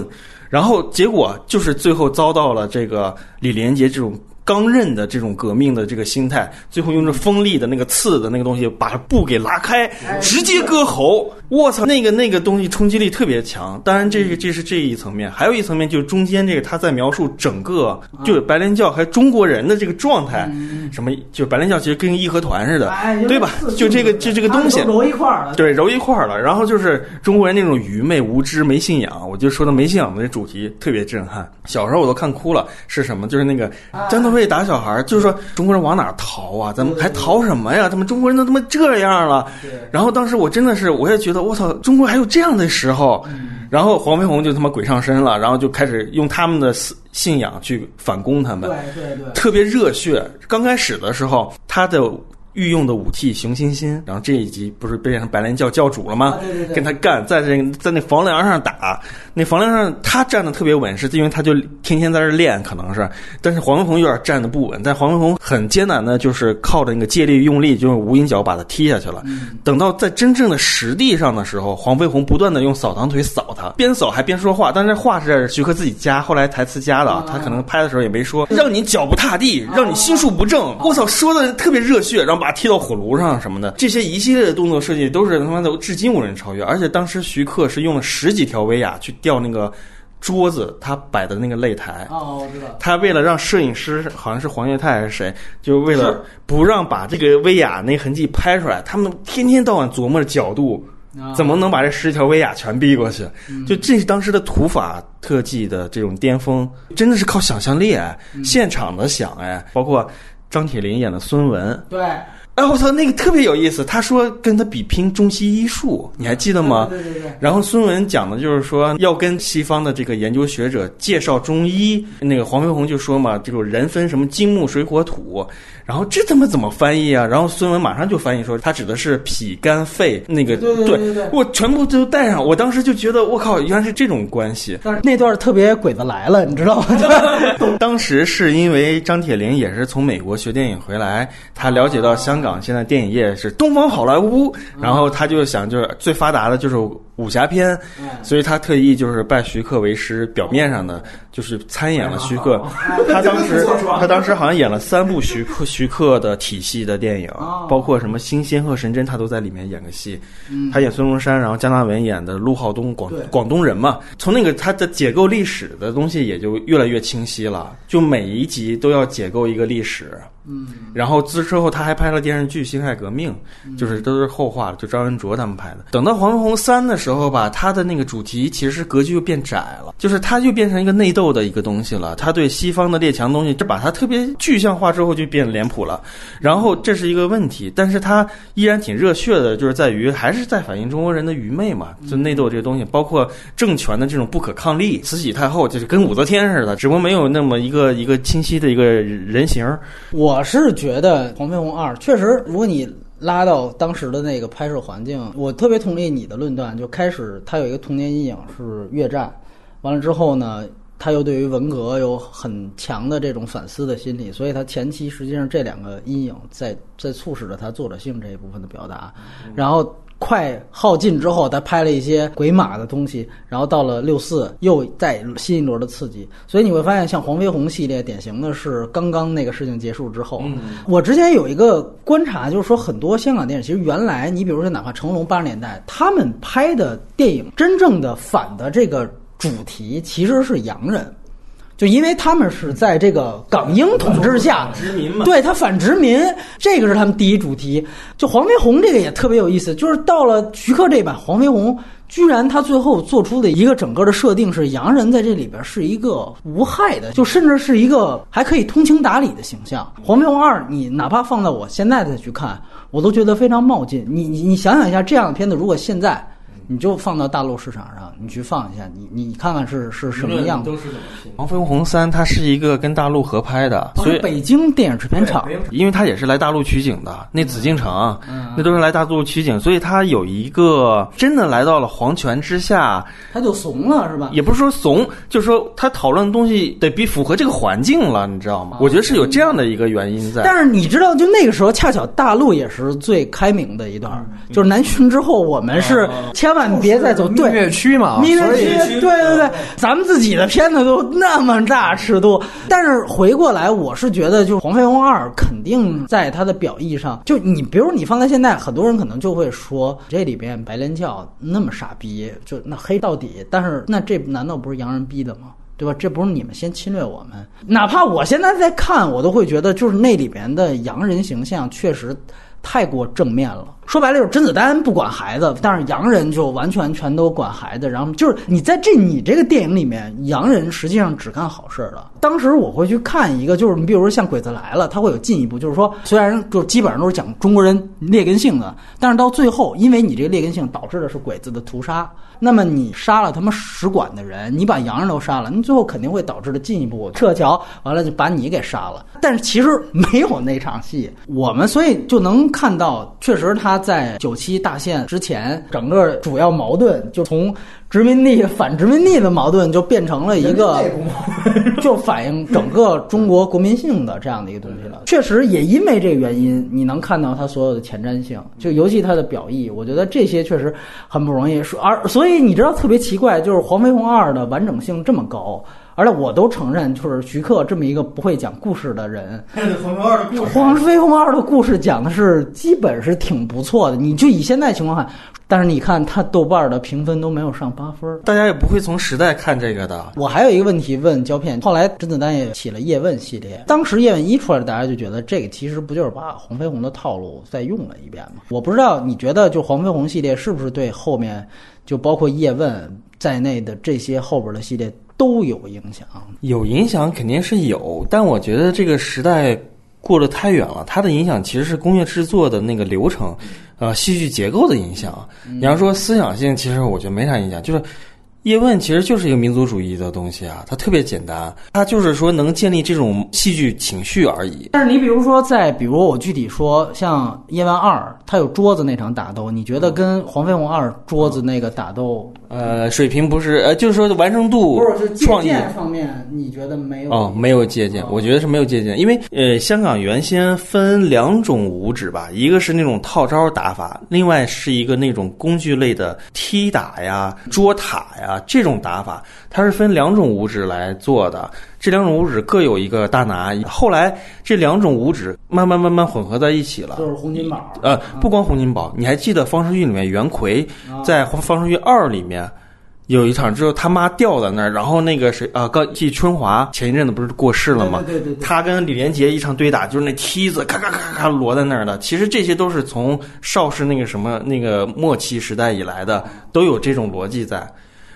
[SPEAKER 2] 然后结果就是最后遭到了这个李连杰这种。刚韧的这种革命的这个心态，最后用这锋利的那个刺的那个东西把布给拉开，直接割喉。我操，那个那个东西冲击力特别强。当然，这个这是这一层面，还有一层面就是中间这个他在描述整个就是白莲教还中国人的这个状态，什么就是白莲教其实跟义和团似的，对吧？就这个就这个东西
[SPEAKER 3] 揉一块儿了，
[SPEAKER 2] 对，揉一块儿了。然后就是中国人那种愚昧无知、没信仰。我就说的没信仰的这主题特别震撼，小时候我都看哭了。是什么？就是那个张德。会打小孩，就是说中国人往哪逃啊？咱们还逃什么呀？他们中国人都他妈这样了。然后当时我真的是，我也觉得我操，中国还有这样的时候。然后黄飞鸿就他妈鬼上身了，然后就开始用他们的信仰去反攻他们。
[SPEAKER 3] 对对对，
[SPEAKER 2] 特别热血。刚开始的时候，他的。御用的武器熊欣欣，然后这一集不是变成白莲教教主了吗？跟他干，在这在那房梁上打，那房梁上他站的特别稳，是因为他就天天在这练，可能是。但是黄飞鸿有点站的不稳，但黄飞鸿很艰难的，就是靠着那个借力用力，就是无影脚把他踢下去了。等到在真正的实地上的时候，黄飞鸿不断的用扫堂腿扫他，边扫还边说话，但是话是徐克自己加，后来台词加的，他可能拍的时候也没说，让你脚不踏地，让你心术不正。我操，说的特别热血，然后。把踢到火炉上什么的，这些一系列的动作设计都是他妈的至今无人超越。而且当时徐克是用了十几条威亚去吊那个桌子，他摆的那个擂台。
[SPEAKER 3] 哦，我知道。
[SPEAKER 2] 他为了让摄影师，好像是黄岳泰还是谁，就为了不让把这个威亚那痕迹拍出来，他们天天到晚琢磨着角度，怎么能把这十条威亚全逼过去。就这是当时的土法特技的这种巅峰，真的是靠想象力，现场的想哎，包括。张铁林演的孙文，
[SPEAKER 3] 对，
[SPEAKER 2] 哎我操，那个特别有意思。他说跟他比拼中西医术，你还记得吗？
[SPEAKER 3] 对对对。
[SPEAKER 2] 然后孙文讲的就是说要跟西方的这个研究学者介绍中医，那个黄飞鸿就说嘛，这个人分什么金木水火土。然后这他妈怎么翻译啊？然后孙文马上就翻译说，他指的是脾肝肺那个，
[SPEAKER 3] 对对对，
[SPEAKER 2] 我全部都带上。我当时就觉得，我靠，原来是这种关系。
[SPEAKER 3] 但是那段特别鬼子来了，你知道吗？[laughs]
[SPEAKER 2] 当时是因为张铁林也是从美国学电影回来，他了解到香港现在电影业是东方好莱坞，然后他就想，就是最发达的就是。武侠片，所以他特意就是拜徐克为师，表面上的就是参演了徐克。他当时他当时好像演了三部徐克徐克的体系的电影，包括什么《新仙鹤神针》，他都在里面演个戏。他演孙中山，然后姜大文演的陆浩东，广广东人嘛。从那个他的解构历史的东西也就越来越清晰了，就每一集都要解构一个历史。
[SPEAKER 3] 嗯，
[SPEAKER 2] 然后之之后他还拍了电视剧《辛亥革命》，就是都是后话了，就张文卓他们拍的。等到《黄飞鸿三》的时候吧，他的那个主题其实格局又变窄了，就是他就变成一个内斗的一个东西了。他对西方的列强东西，这把它特别具象化之后就变脸谱了。然后这是一个问题，但是他依然挺热血的，就是在于还是在反映中国人的愚昧嘛。就内斗这个东西，包括政权的这种不可抗力。慈禧太后就是跟武则天似的，只不过没有那么一个一个清晰的一个人形。
[SPEAKER 3] 我。我是觉得《黄飞鸿二》确实，如果你拉到当时的那个拍摄环境，我特别同意你的论断。就开始他有一个童年阴影是越战，完了之后呢，他又对于文革有很强的这种反思的心理，所以他前期实际上这两个阴影在在促使着他作者性这一部分的表达，然后。快耗尽之后，他拍了一些鬼马的东西，然后到了六四又再新一轮的刺激，所以你会发现，像黄飞鸿系列，典型的是刚刚那个事情结束之后。我之前有一个观察，就是说很多香港电影，其实原来你比如说哪怕成龙八十年代，他们拍的电影真正的反的这个主题其实是洋人。就因为他们是在这个港英统治下，
[SPEAKER 2] 殖民嘛，
[SPEAKER 3] 对他反殖民，这个是他们第一主题。就黄飞鸿这个也特别有意思，就是到了徐克这版黄飞鸿，居然他最后做出的一个整个的设定是洋人在这里边是一个无害的，就甚至是一个还可以通情达理的形象。黄飞鸿二，你哪怕放到我现在再去看，我都觉得非常冒进。你你你想想一下，这样的片子如果现在。你就放到大陆市场上，你去放一下，你你看看是是什么样子。
[SPEAKER 2] 黄飞鸿三，它是一个跟大陆合拍的，所以
[SPEAKER 3] 北京电影制片厂，
[SPEAKER 2] 因为它也是来大陆取景的。那紫禁城，那都是来大陆取景，所以它有一个真的来到了皇权之下，
[SPEAKER 3] 他就怂了，是吧？
[SPEAKER 2] 也不是说怂，就是说他讨论的东西得比符合这个环境了，你知道吗？我觉得是有这样的一个原因在。
[SPEAKER 3] 但是你知道，就那个时候，恰巧大陆也是最开明的一段，就是南巡之后，我们是千万。万别再走蜜
[SPEAKER 1] 月区嘛，
[SPEAKER 3] 蜜月区，对对对，咱们自己的片子都那么大尺度，但是回过来，我是觉得，就是《黄飞鸿二》肯定在它的表意上，就你比如你放在现在，很多人可能就会说这里边白莲教那么傻逼，就那黑到底，但是那这难道不是洋人逼的吗？对吧？这不是你们先侵略我们？哪怕我现在在看，我都会觉得，就是那里边的洋人形象确实。太过正面了，说白了就是甄子丹不管孩子，但是洋人就完全全都管孩子。然后就是你在这你这个电影里面，洋人实际上只干好事了。当时我会去看一个，就是你比如说像《鬼子来了》，他会有进一步，就是说虽然就基本上都是讲中国人劣根性的，但是到最后，因为你这个劣根性导致的是鬼子的屠杀，那么你杀了他们使馆的人，你把洋人都杀了，你最后肯定会导致的进一步撤侨，完了就把你给杀了。但是其实没有那场戏，我们所以就能。看到，确实他在九七大限之前，整个主要矛盾就从殖民地反殖民地的矛盾，就变成了一个，就反映整个中国国民性的这样的一个东西了。确实，也因为这个原因，你能看到他所有的前瞻性，就尤其他的表意，我觉得这些确实很不容易。说而所以你知道特别奇怪，就是《黄飞鸿二》的完整性这么高。而且我都承认，就是徐克这么一个不会讲故事的人，《
[SPEAKER 2] 黄飞鸿二》的故事，《
[SPEAKER 3] 黄飞鸿二》的故事讲的是基本是挺不错的。你就以现在情况看，但是你看他豆瓣的评分都没有上八分，
[SPEAKER 2] 大家也不会从时代看这个的。
[SPEAKER 3] 我还有一个问题问胶片，后来甄子丹也起了叶问系列，当时叶问一出来，大家就觉得这个其实不就是把黄飞鸿的套路再用了一遍吗？我不知道你觉得就黄飞鸿系列是不是对后面就包括叶问在内的这些后边的系列？都有影响，
[SPEAKER 2] 有影响肯定是有，但我觉得这个时代过得太远了。它的影响其实是工业制作的那个流程，呃，戏剧结构的影响。你要说思想性，其实我觉得没啥影响，就是。叶问其实就是一个民族主义的东西啊，它特别简单，它就是说能建立这种戏剧情绪而已。
[SPEAKER 3] 但是你比如说，在比如我具体说，像叶问二，他有桌子那场打斗，你觉得跟黄飞鸿二桌子那个打斗，
[SPEAKER 2] 呃，水平不是，呃，就是说完成度、
[SPEAKER 3] 不是
[SPEAKER 2] 创意
[SPEAKER 3] 方面，你觉得没有？
[SPEAKER 2] 哦，没有借鉴，我觉得是没有借鉴，因为呃，香港原先分两种武指吧，一个是那种套招打法，另外是一个那种工具类的踢打呀、捉塔呀。啊，这种打法它是分两种五指来做的，这两种五指各有一个大拿。后来这两种五指慢慢慢慢混合在一起了，
[SPEAKER 3] 就是洪金宝。
[SPEAKER 2] 呃，不光洪金宝，你还记得方世玉里面袁奎在方世玉二里面有一场之后他妈掉在那儿，然后那个谁啊，高季春华前一阵子不是过世了吗？
[SPEAKER 3] 对对对，
[SPEAKER 2] 他跟李连杰一场对打，就是那梯子咔咔咔咔摞在那儿的。其实这些都是从邵氏那个什么那个末期时代以来的，都有这种逻辑在。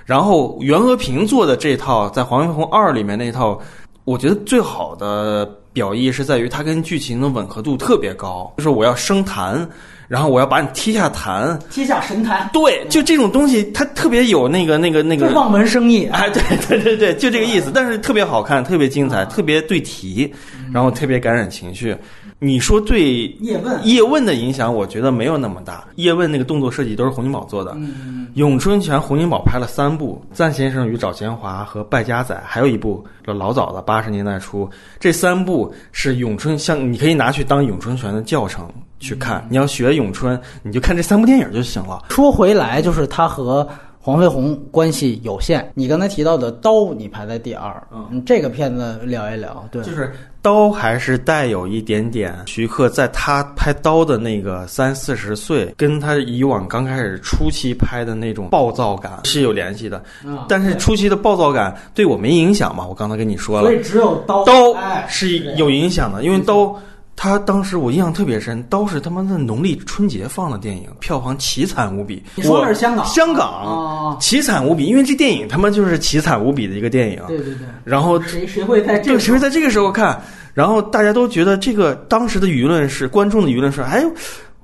[SPEAKER 2] 然后袁和平做的这套在《黄飞鸿二》里面那套，我觉得最好的表意是在于它跟剧情的吻合度特别高，就是我要升坛，然后我要把你踢下坛，
[SPEAKER 3] 踢下神坛。
[SPEAKER 2] 对，就这种东西，它特别有那个那个那个
[SPEAKER 3] 望文生义。
[SPEAKER 2] 哎，对对对对，就这个意思。但是特别好看，特别精彩，特别对题，然后特别感染情绪。你说对
[SPEAKER 3] 叶问
[SPEAKER 2] 叶问的影响，我觉得没有那么大。叶问那个动作设计都是洪金宝做的，
[SPEAKER 3] 嗯，
[SPEAKER 2] 咏春拳洪金宝拍了三部，《赞先生与找钱华》和《败家仔》，还有一部老早的八十年代初，这三部是咏春，像你可以拿去当咏春拳的教程去看。你要学咏春，你就看这三部电影就行了。
[SPEAKER 3] 说回来，就是他和黄飞鸿关系有限。你刚才提到的《刀》，你排在第二，
[SPEAKER 2] 嗯，
[SPEAKER 3] 这个片子聊一聊。对，
[SPEAKER 2] 就是刀还是带有一点点徐克在他拍刀的那个三四十岁，跟他以往刚开始初期拍的那种暴躁感是有联系的。
[SPEAKER 3] 嗯
[SPEAKER 2] 但是初期的暴躁感对我没影响嘛？我刚才跟你说了
[SPEAKER 3] 所，以只有刀
[SPEAKER 2] 刀
[SPEAKER 3] 哎
[SPEAKER 2] 是有影响的，因为刀。他当时我印象特别深，刀是他妈的农历春节放的电影，票房奇惨无比。
[SPEAKER 3] 你说的
[SPEAKER 2] 我
[SPEAKER 3] 是香港
[SPEAKER 2] 香港
[SPEAKER 3] 哦
[SPEAKER 2] 奇惨无比，因为这电影他妈就是奇惨无比的一个电影。
[SPEAKER 3] 对对对，
[SPEAKER 2] 然后
[SPEAKER 3] 谁谁会在这
[SPEAKER 2] 对，
[SPEAKER 3] 个
[SPEAKER 2] 谁会在这个时候看？然后大家都觉得这个当时的舆论是观众的舆论是，哎，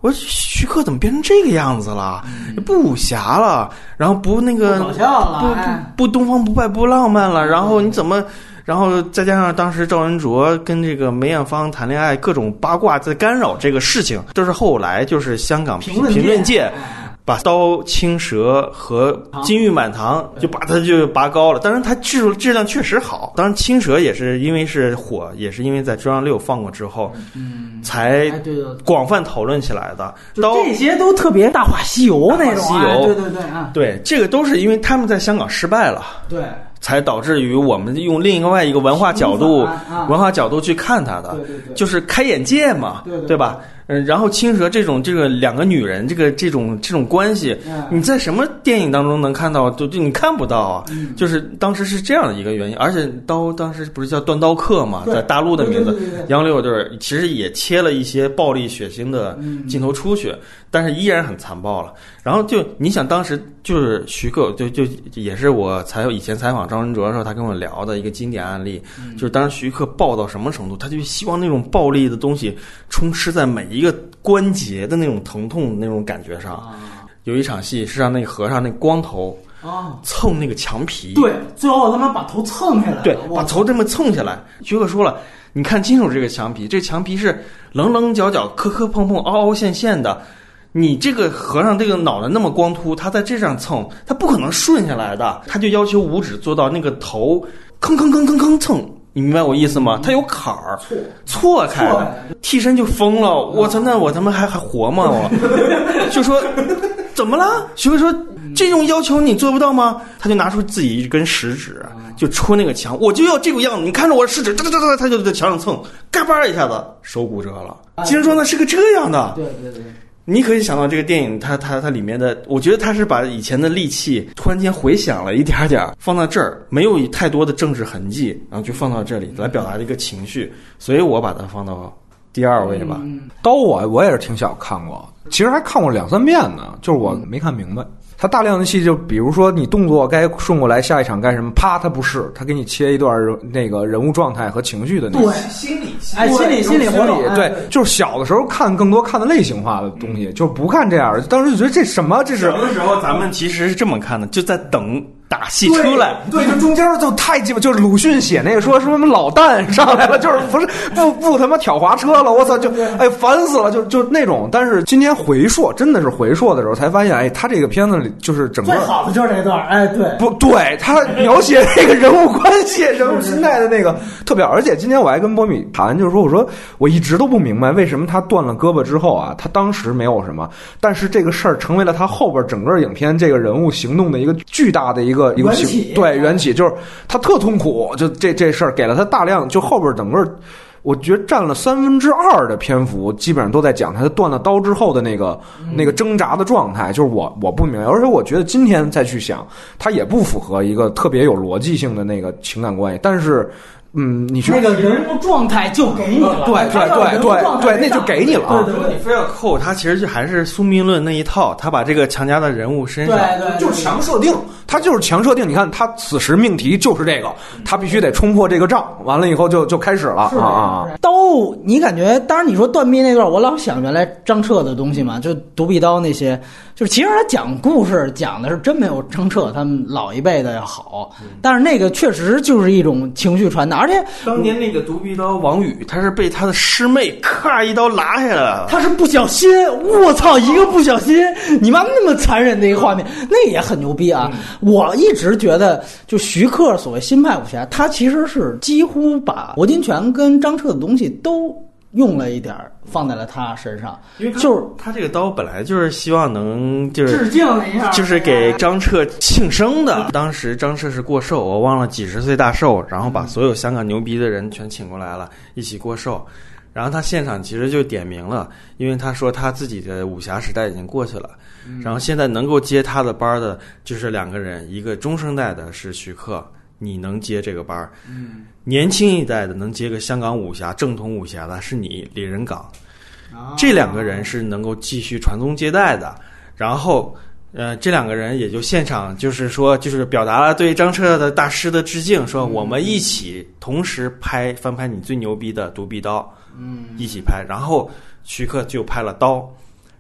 [SPEAKER 2] 我徐克怎么变成这个样子了？不武侠了，然后不那个
[SPEAKER 3] 不搞笑了
[SPEAKER 2] 不
[SPEAKER 3] 哎
[SPEAKER 2] 不不东方不败不浪漫了，然后你怎么？然后再加上当时赵文卓跟这个梅艳芳谈恋爱，各种八卦在干扰这个事情，都是后来就是香港
[SPEAKER 3] 评论
[SPEAKER 2] 评论界
[SPEAKER 3] 哎
[SPEAKER 2] 把刀青蛇和金玉满堂就把它就拔高了，当然它质质量确实好。当然青蛇也是因为是火，也是因为在中央六放过之后，
[SPEAKER 3] 嗯，
[SPEAKER 2] 才。广泛讨论起来的。刀
[SPEAKER 3] 这些都特别《大话西游》那种，
[SPEAKER 2] 大话西游
[SPEAKER 3] 哎对对对啊，
[SPEAKER 2] 对这个都是因为他们在香港失败了。
[SPEAKER 3] 对
[SPEAKER 2] 才导致于我们用另外一个文化角度、文化角度去看它的，就是开眼界嘛，
[SPEAKER 3] 对
[SPEAKER 2] 吧？嗯，然后青蛇这种这个两个女人这个这种这种关系，
[SPEAKER 3] 嗯
[SPEAKER 2] 你在什么电影当中能看到？就就你看不到啊。
[SPEAKER 3] 嗯
[SPEAKER 2] 就是当时是这样的一个原因，而且刀当时不是叫断刀客嘛，在大陆的名字杨柳就是其实也切了一些暴力血腥的
[SPEAKER 3] 嗯
[SPEAKER 2] 镜头出去，但是依然很残暴了。然后就你想当时就是徐克，就就也是我采以前采访张文卓的时候，他跟我聊的一个经典案例，
[SPEAKER 3] 嗯
[SPEAKER 2] 就是当时徐克暴到什么程度，他就希望那种暴力的东西充斥在每一个关节的那种疼痛那种感觉上。
[SPEAKER 3] 啊
[SPEAKER 2] 有一场戏是让那个和尚那光头
[SPEAKER 3] 啊，
[SPEAKER 2] 蹭那个墙皮，
[SPEAKER 3] 对，最后他妈把头蹭下来，
[SPEAKER 2] 对，把头这么蹭下来。徐克说了，你看清楚这个墙皮，这墙皮是棱棱角角、磕磕碰碰、凹凹陷陷的。你这个和尚这个脑袋那么光秃，他在这上蹭，他不可能顺下来的。他就要求五指做到那个头吭吭吭吭吭蹭，你明白我意思吗？他有坎儿，
[SPEAKER 3] 错
[SPEAKER 2] 错开了，替身就疯了。我操，那我他妈还还活吗？我 [laughs] 就说怎么了？徐克说这种要求你做不到吗？他就拿出自己一根食指，就戳那个墙，我就要这个样子。你看着我的食指，哒哒哒哒，他就在墙上蹭，嘎巴一下子手骨折了。精神状态是个这样的，
[SPEAKER 3] 对对对，
[SPEAKER 2] 你可以想到这个电影它，它它里面的，我觉得它是把以前的戾气突然间回想了一点点儿，放到这儿，没有太多的政治痕迹，然后就放到这里来表达一个情绪，所以我把它放到第二位吧。
[SPEAKER 1] 刀我我也是挺小看过，其实还看过两三遍呢，就是我没看明白。他大量的戏，就比如说你动作该顺过来，下一场干什么，啪，他不是，他给你切一段人那个人物状态和情绪的那种
[SPEAKER 3] 对，
[SPEAKER 2] 心理
[SPEAKER 3] 哎，心理心理活动，哎
[SPEAKER 1] 对，就是小的时候看更多看的类型化的东西，就不看这样的。当时就觉得这什么，这是
[SPEAKER 2] 小的时候咱们其实是这么看的，就在等打戏出来。
[SPEAKER 1] 对，就中间就太鸡巴，就是鲁迅写那个说什么老旦 [laughs] 上来了，就是不是不不他妈挑滑车了，我操，就哎烦死了，就就那种。但是今天回溯，真的是回溯的时候才发现，哎，他这个片子里就是整个
[SPEAKER 3] 最好的就是这段，哎，对，
[SPEAKER 1] 不对，他描写那个人物关系、人物心态的那个特别好。而且今天我还跟波米谈，就是说，我说我一直都不明白为什么他断了胳膊之后啊，他当时没有什么，但是这个事儿成为了他后边整个影片这个人物行动的一个巨大的一个一个行
[SPEAKER 3] 缘起
[SPEAKER 1] 对缘起，就是他特痛苦，就这这事儿给了他大量，就后边整个。我觉得占了三分之二的篇幅，基本上都在讲他断了刀之后的那个、那个挣扎的状态。就是我我不明白，而且我觉得今天再去想，他也不符合一个特别有逻辑性的那个情感关系。但是，嗯，你去
[SPEAKER 3] 那个人物状态就给你了，
[SPEAKER 1] 对对对对对那就给你了啊
[SPEAKER 3] 对对对
[SPEAKER 2] 你非要扣他，其实就还是宿命论那一套，他把这个强加在人物身上。
[SPEAKER 3] 对对，
[SPEAKER 1] 就是强设定，他就是强设定。你看，他此时命题就是这个，他必须得冲破这个障，完了以后就就开始了
[SPEAKER 3] 是
[SPEAKER 1] 啊啊！
[SPEAKER 3] 刀，你感觉？当然，你说断臂那段，我老想原来张彻的东西嘛，就独臂刀那些，就是其实他讲故事讲的是真没有张彻他们老一辈的要好，但是那个确实就是一种情绪传达，而且
[SPEAKER 2] 当年那个独臂刀王宇，他是被他的师妹咔一刀拉下来了。
[SPEAKER 3] 他是不小心，我操，一个不小心，你妈那么残忍的一个画面，那也很牛逼啊！我一直觉得，就徐克所谓新派武侠，他其实是几乎把罗金泉跟张彻的东西都用了一点儿放在了他身上，
[SPEAKER 2] 因为他
[SPEAKER 3] 就是
[SPEAKER 2] 他这个刀本来就是希望能就是
[SPEAKER 3] 致敬一下，
[SPEAKER 2] 就是给张彻庆生的。当时张彻是过寿，我忘了几十岁大寿，然后把所有香港牛逼的人全请过来了，一起过寿。然后他现场其实就点名了，因为他说他自己的武侠时代已经过去了，然后现在能够接他的班儿的就是两个人，一个中生代的是徐克，你能接这个班儿，
[SPEAKER 3] 嗯，
[SPEAKER 2] 年轻一代的能接个香港武侠正统武侠的是你李仁港，
[SPEAKER 3] 啊。
[SPEAKER 2] 这两个人是能够继续传宗接代的。然后，呃，这两个人也就现场就是说，就是表达了对张彻的大师的致敬，说我们一起同时拍翻拍你最牛逼的《独臂刀》，
[SPEAKER 3] 嗯，
[SPEAKER 2] 一起拍。然后徐克就拍了《刀》，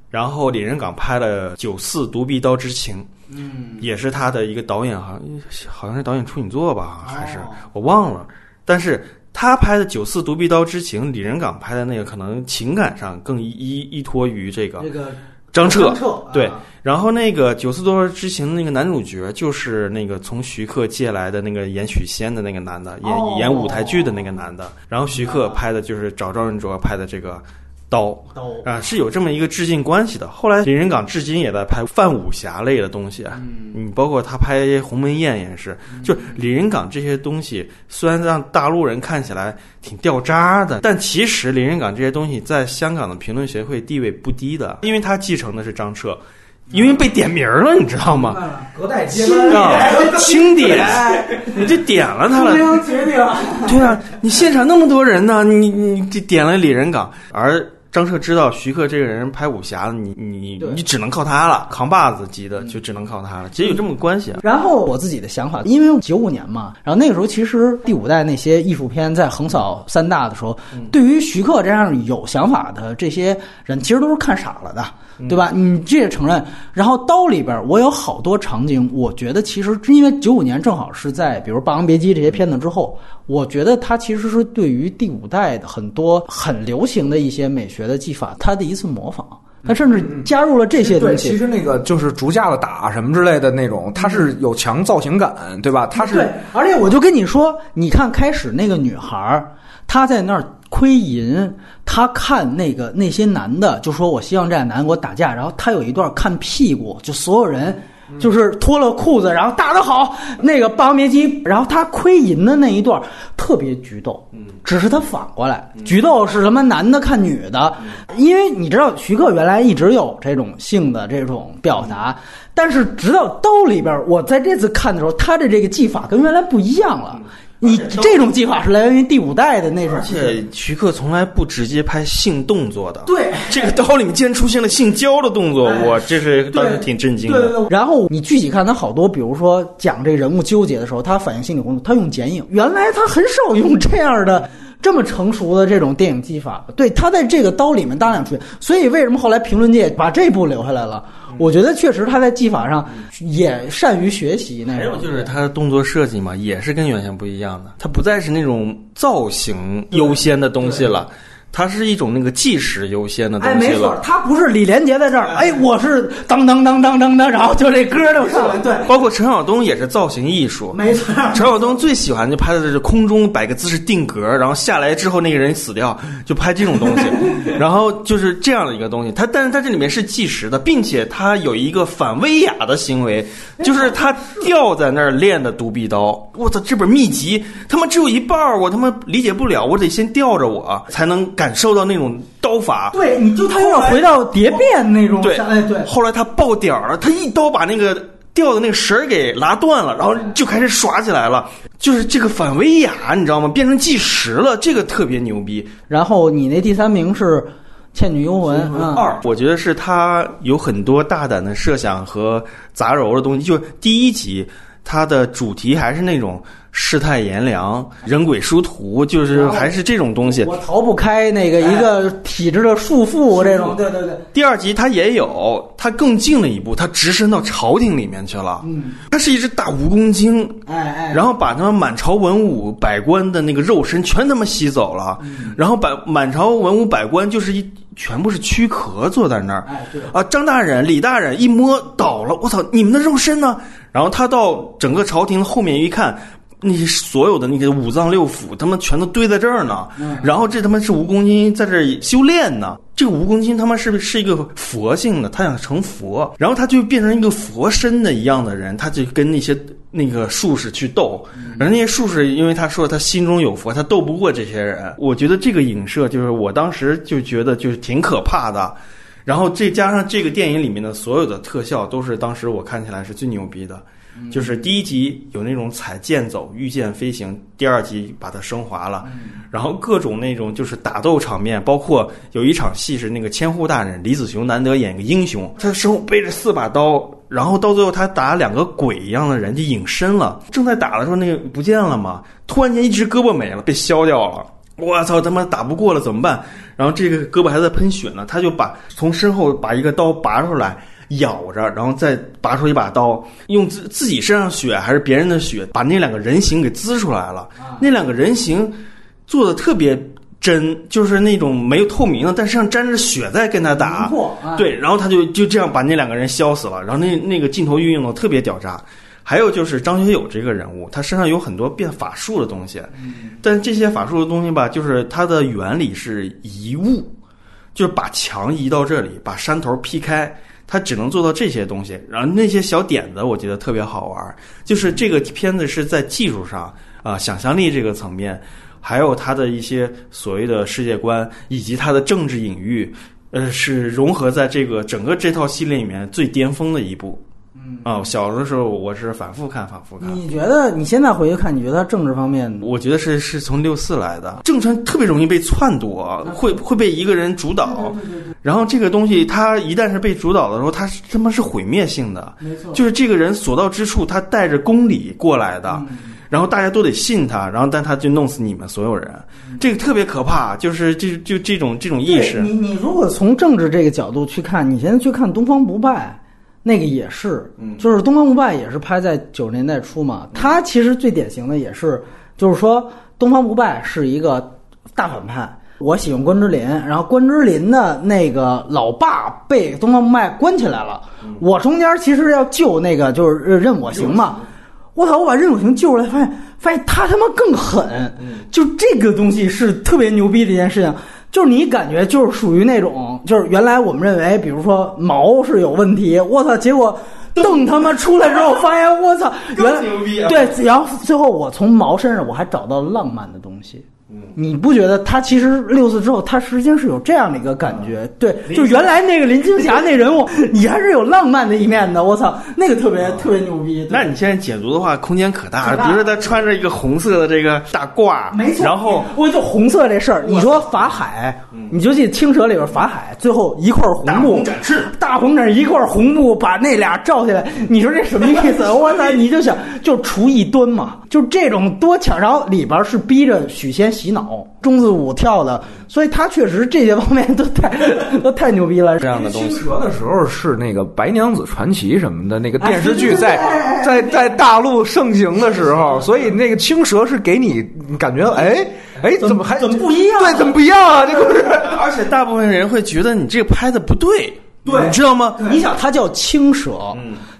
[SPEAKER 2] 然后李仁港拍了《九四独臂刀之情》，
[SPEAKER 3] 嗯，
[SPEAKER 2] 也是他的一个导演，好像好像是导演处女作吧，还是
[SPEAKER 3] 哦
[SPEAKER 2] 我忘了。但是他拍的《九四独臂刀之情》，李仁港拍的那个可能情感上更依依依托于这个
[SPEAKER 3] 这个
[SPEAKER 2] 张彻
[SPEAKER 3] 张。彻
[SPEAKER 2] 对
[SPEAKER 3] 啊
[SPEAKER 2] 然后那个《九四独臂刀之情》的那个男主角就是那个从徐克借来的那个演许仙的那个男的，演、
[SPEAKER 3] 哦
[SPEAKER 2] 演舞台剧的那个男的。然后徐克拍的就是找赵仁卓拍的这个刀。
[SPEAKER 3] 刀
[SPEAKER 2] 啊，是有这么一个致敬关系的。后来李仁港至今也在拍泛武侠类的东西，
[SPEAKER 3] 啊
[SPEAKER 2] 嗯，包括他拍《鸿门宴》也是，就李仁港这些东西，虽然让大陆人看起来挺掉渣的，但其实李仁港这些东西在香港的评论协会地位不低的，因为他继承的是张彻。因为被点名了，你知道吗？
[SPEAKER 3] 隔代接
[SPEAKER 2] 啊，[laughs] 清点，你就点了他了。
[SPEAKER 3] 决定，
[SPEAKER 2] 对啊，你现场那么多人呢，你你你点了李仁港，而张彻知道徐克这个人拍武侠，你你
[SPEAKER 3] 对
[SPEAKER 2] 你只能靠他了，扛把子级的就只能靠他了。其实有这么个关系啊。
[SPEAKER 3] 然后我自己的想法，因为九五年嘛，然后那个时候其实第五代那些艺术片在横扫三大的时候，对于徐克这样有想法的这些人，其实都是看傻了的，对吧？你这也承认。然后刀里边我有好多场景，我觉得其实因为九五年正好是在比如《霸王别姬》这些片子之后，我觉得它其实是对于第五代的很多很流行的一些美学的技法，它的一次模仿。他甚至加入了这些，东西，
[SPEAKER 1] 其实那个就是竹架子打什么之类的那种，它是有强造型感，对吧？它
[SPEAKER 3] 是对
[SPEAKER 1] 是，
[SPEAKER 3] 而且我就跟你说，你看开始那个女孩，她在那儿窥淫，她看那个那些男的，就说我希望这俩男的给我打架，然后他有一段看屁股，就所有人。就是脱了裤子，然后打得好，那个《霸王别姬》，然后他窥银的那一段特别菊豆，只是他反过来，菊豆是什么男的看女的，因为你知道徐克原来一直有这种性的这种表达，但是直到刀里边，我在这次看的时候，他的这个技法跟原来不一样了。你这种技法是来源于第五代的那种，
[SPEAKER 2] 而且徐克从来不直接拍性动作的。
[SPEAKER 3] 对
[SPEAKER 2] 这个刀里面竟然出现了性交的动作，
[SPEAKER 3] 哎
[SPEAKER 2] 我这是当时挺震惊的。
[SPEAKER 3] 对对对。然后你具体看他好多，比如说讲这人物纠结的时候，他反映心理工作，他用剪影，原来他很少用这样的。这么成熟的这种电影技法，对他在这个刀里面大量出现，所以为什么后来评论界把这部留下来了？我觉得确实他在技法上也善于学习那种。
[SPEAKER 2] 还有就是他的动作设计嘛，也是跟原先不一样的，他不再是那种造型优先的东西了，它是一种那个计时优先的东
[SPEAKER 3] 哎，
[SPEAKER 2] 西
[SPEAKER 3] 没错
[SPEAKER 2] 了。，
[SPEAKER 3] 他不是李连杰在这儿，哎，我是当当当当当当，然后就这歌就上来，对，
[SPEAKER 2] 包括陈晓东也是造型艺术，
[SPEAKER 3] 没错。
[SPEAKER 2] 陈晓东最喜欢就拍的是空中摆个姿势定格，然后下来之后那个人死掉，就拍这种东西，[laughs] 然后就是这样的一个东西。他但是他这里面是计时的，并且他有一个反威亚的行为，就是他吊在那儿练的独臂刀。我操，这本秘籍他妈只有一半儿，我他妈理解不了，我得先吊着我才能感受到那种刀法。
[SPEAKER 3] 对，你就他有点回到蝶变那种，
[SPEAKER 2] 对，
[SPEAKER 3] 哎对，
[SPEAKER 2] 后来他爆点儿了，他一刀把那个掉的那个绳儿给拉断了，然后就开始耍起来了。就是这个反威亚，你知道吗？变成计时了，这个特别牛逼。
[SPEAKER 3] 然后你那第三名是《倩女幽魂》啊，
[SPEAKER 2] 二，我觉得是他有很多大胆的设想和杂糅的东西。就第一集，它的主题还是那种世态炎凉、人鬼殊途，就是还是这种东西。
[SPEAKER 3] 我逃不开那个一个体制的束缚，这种，对对对。
[SPEAKER 2] 第二集他也有，他更进了一步，他直伸到朝廷里面去了。
[SPEAKER 3] 嗯，
[SPEAKER 2] 他是一只大蜈蚣精，
[SPEAKER 3] 哎哎，
[SPEAKER 2] 然后把他们满朝文武百官的那个肉身全他妈吸走了，然后把满朝文武百官就是一全部是躯壳坐在那儿。
[SPEAKER 3] 哎对，
[SPEAKER 2] 啊，张大人、李大人一摸倒了，我操，你们的肉身呢？然后他到整个朝廷后面一看，那些所有的那个五脏六腑，他们全都堆在这儿呢。然后这他妈是蜈蚣精在这儿修炼呢。这个蜈蚣精他妈是不是是一个佛性的？他想成佛，然后他就变成一个佛身的一样的人，他就跟那些那个术士去斗。然后那些术士，因为他说他心中有佛，他斗不过这些人。我觉得这个影射就是我当时就觉得就是挺可怕的。然后这加上这个电影里面的所有的特效，都是当时我看起来是最牛逼的。就是第一集有那种踩剑走、御剑飞行，第二集把它升华了，然后各种那种就是打斗场面，包括有一场戏是那个千户大人李子雄难得演个英雄，他身后背着四把刀，然后到最后他打两个鬼一样的人就隐身了，正在打的时候那个不见了嘛，突然间一只胳膊没了，被削掉了。我操，他妈打不过了怎么办？然后这个胳膊还在喷血呢，他就把从身后把一个刀拔出来，咬着，然后再拔出一把刀，用自自己身上血还是别人的血，把那两个人形给滋出来了。那两个人形做的特别真，就是那种没有透明的，但身上沾着血在跟他打。对，然后他就就这样把那两个人削死了。然后那那个镜头运用的特别屌炸。还有就是张学友这个人物，他身上有很多变法术的东西，但这些法术的东西吧，就是它的原理是移物，就是把墙移到这里，把山头劈开，它只能做到这些东西。然后那些小点子，我觉得特别好玩。就是这个片子是在技术上啊、想象力这个层面，还有它的一些所谓的世界观，以及它的政治隐喻，呃，是融合在这个整个这套系列里面最巅峰的一部。嗯啊，小的时候我是反复看，反复看。
[SPEAKER 3] 你觉得你现在回去看，你觉得他政治方面
[SPEAKER 2] 我觉得是是从六四来的，政权特别容易被篡夺，会会被一个人主导。然后这个东西，它一旦是被主导的时候，它是他妈是毁灭性的。
[SPEAKER 3] 没错
[SPEAKER 2] 就是这个人所到之处，他带着公理过来的，然后大家都得信他，然后但他就弄死你们所有人，这个特别可怕。就是这就这种这种意识，
[SPEAKER 3] 你你如果从政治这个角度去看，你现在去看《东方不败》，那个也是，就是《东方不败》也是拍在九十年代初嘛。他其实最典型的也是，就是说《东方不败》是一个大反派。我喜欢关之琳，然后关之琳的那个老爸被东方不败关起来了，我中间其实要救那个就是任我行嘛。我操！我把任我行救出来，发现发现他他妈更狠，就这个东西是特别牛逼的一件事情。就是你感觉就是属于那种，就是原来我们认为，比如说毛是有问题，我操，结果邓他妈出来之后，发现我操，原来对，然后最后我从毛身上我还找到浪漫的东西。你不觉得他其实六四之后，他实际上是有这样的一个感觉？对，就原来那个林青霞那人物，[laughs] 你还是有浪漫的一面的。我操，那个特别特别牛逼。
[SPEAKER 2] 那你现在解读的话，空间可大了。比如说他穿着一个红色的这个大褂，
[SPEAKER 3] 没错，
[SPEAKER 2] 然后
[SPEAKER 3] 我就红色这事儿，你说法海，你就记青蛇里边法海最后一块红布
[SPEAKER 2] 大红展翅，
[SPEAKER 3] 大红展一块红布把那俩罩起来，你说这什么意思？[laughs] 我操，你就想就厨艺端嘛，就这种多抢，然后里边是逼着许仙洗脑，中字舞跳的，所以他确实这些方面都太 [laughs] 都太牛逼了。
[SPEAKER 2] 这样的东西。
[SPEAKER 1] 青蛇的时候是那个《白娘子传奇》什么的那个电视剧在在在大陆盛行的时候，所以那个青蛇是给你感觉哎哎怎么还
[SPEAKER 3] 怎么不一样
[SPEAKER 1] 对，怎么不一样啊？这个是
[SPEAKER 2] 而且大部分人会觉得你这个拍的不对，
[SPEAKER 3] 对
[SPEAKER 2] 你知道吗？
[SPEAKER 3] 你想，他叫青蛇，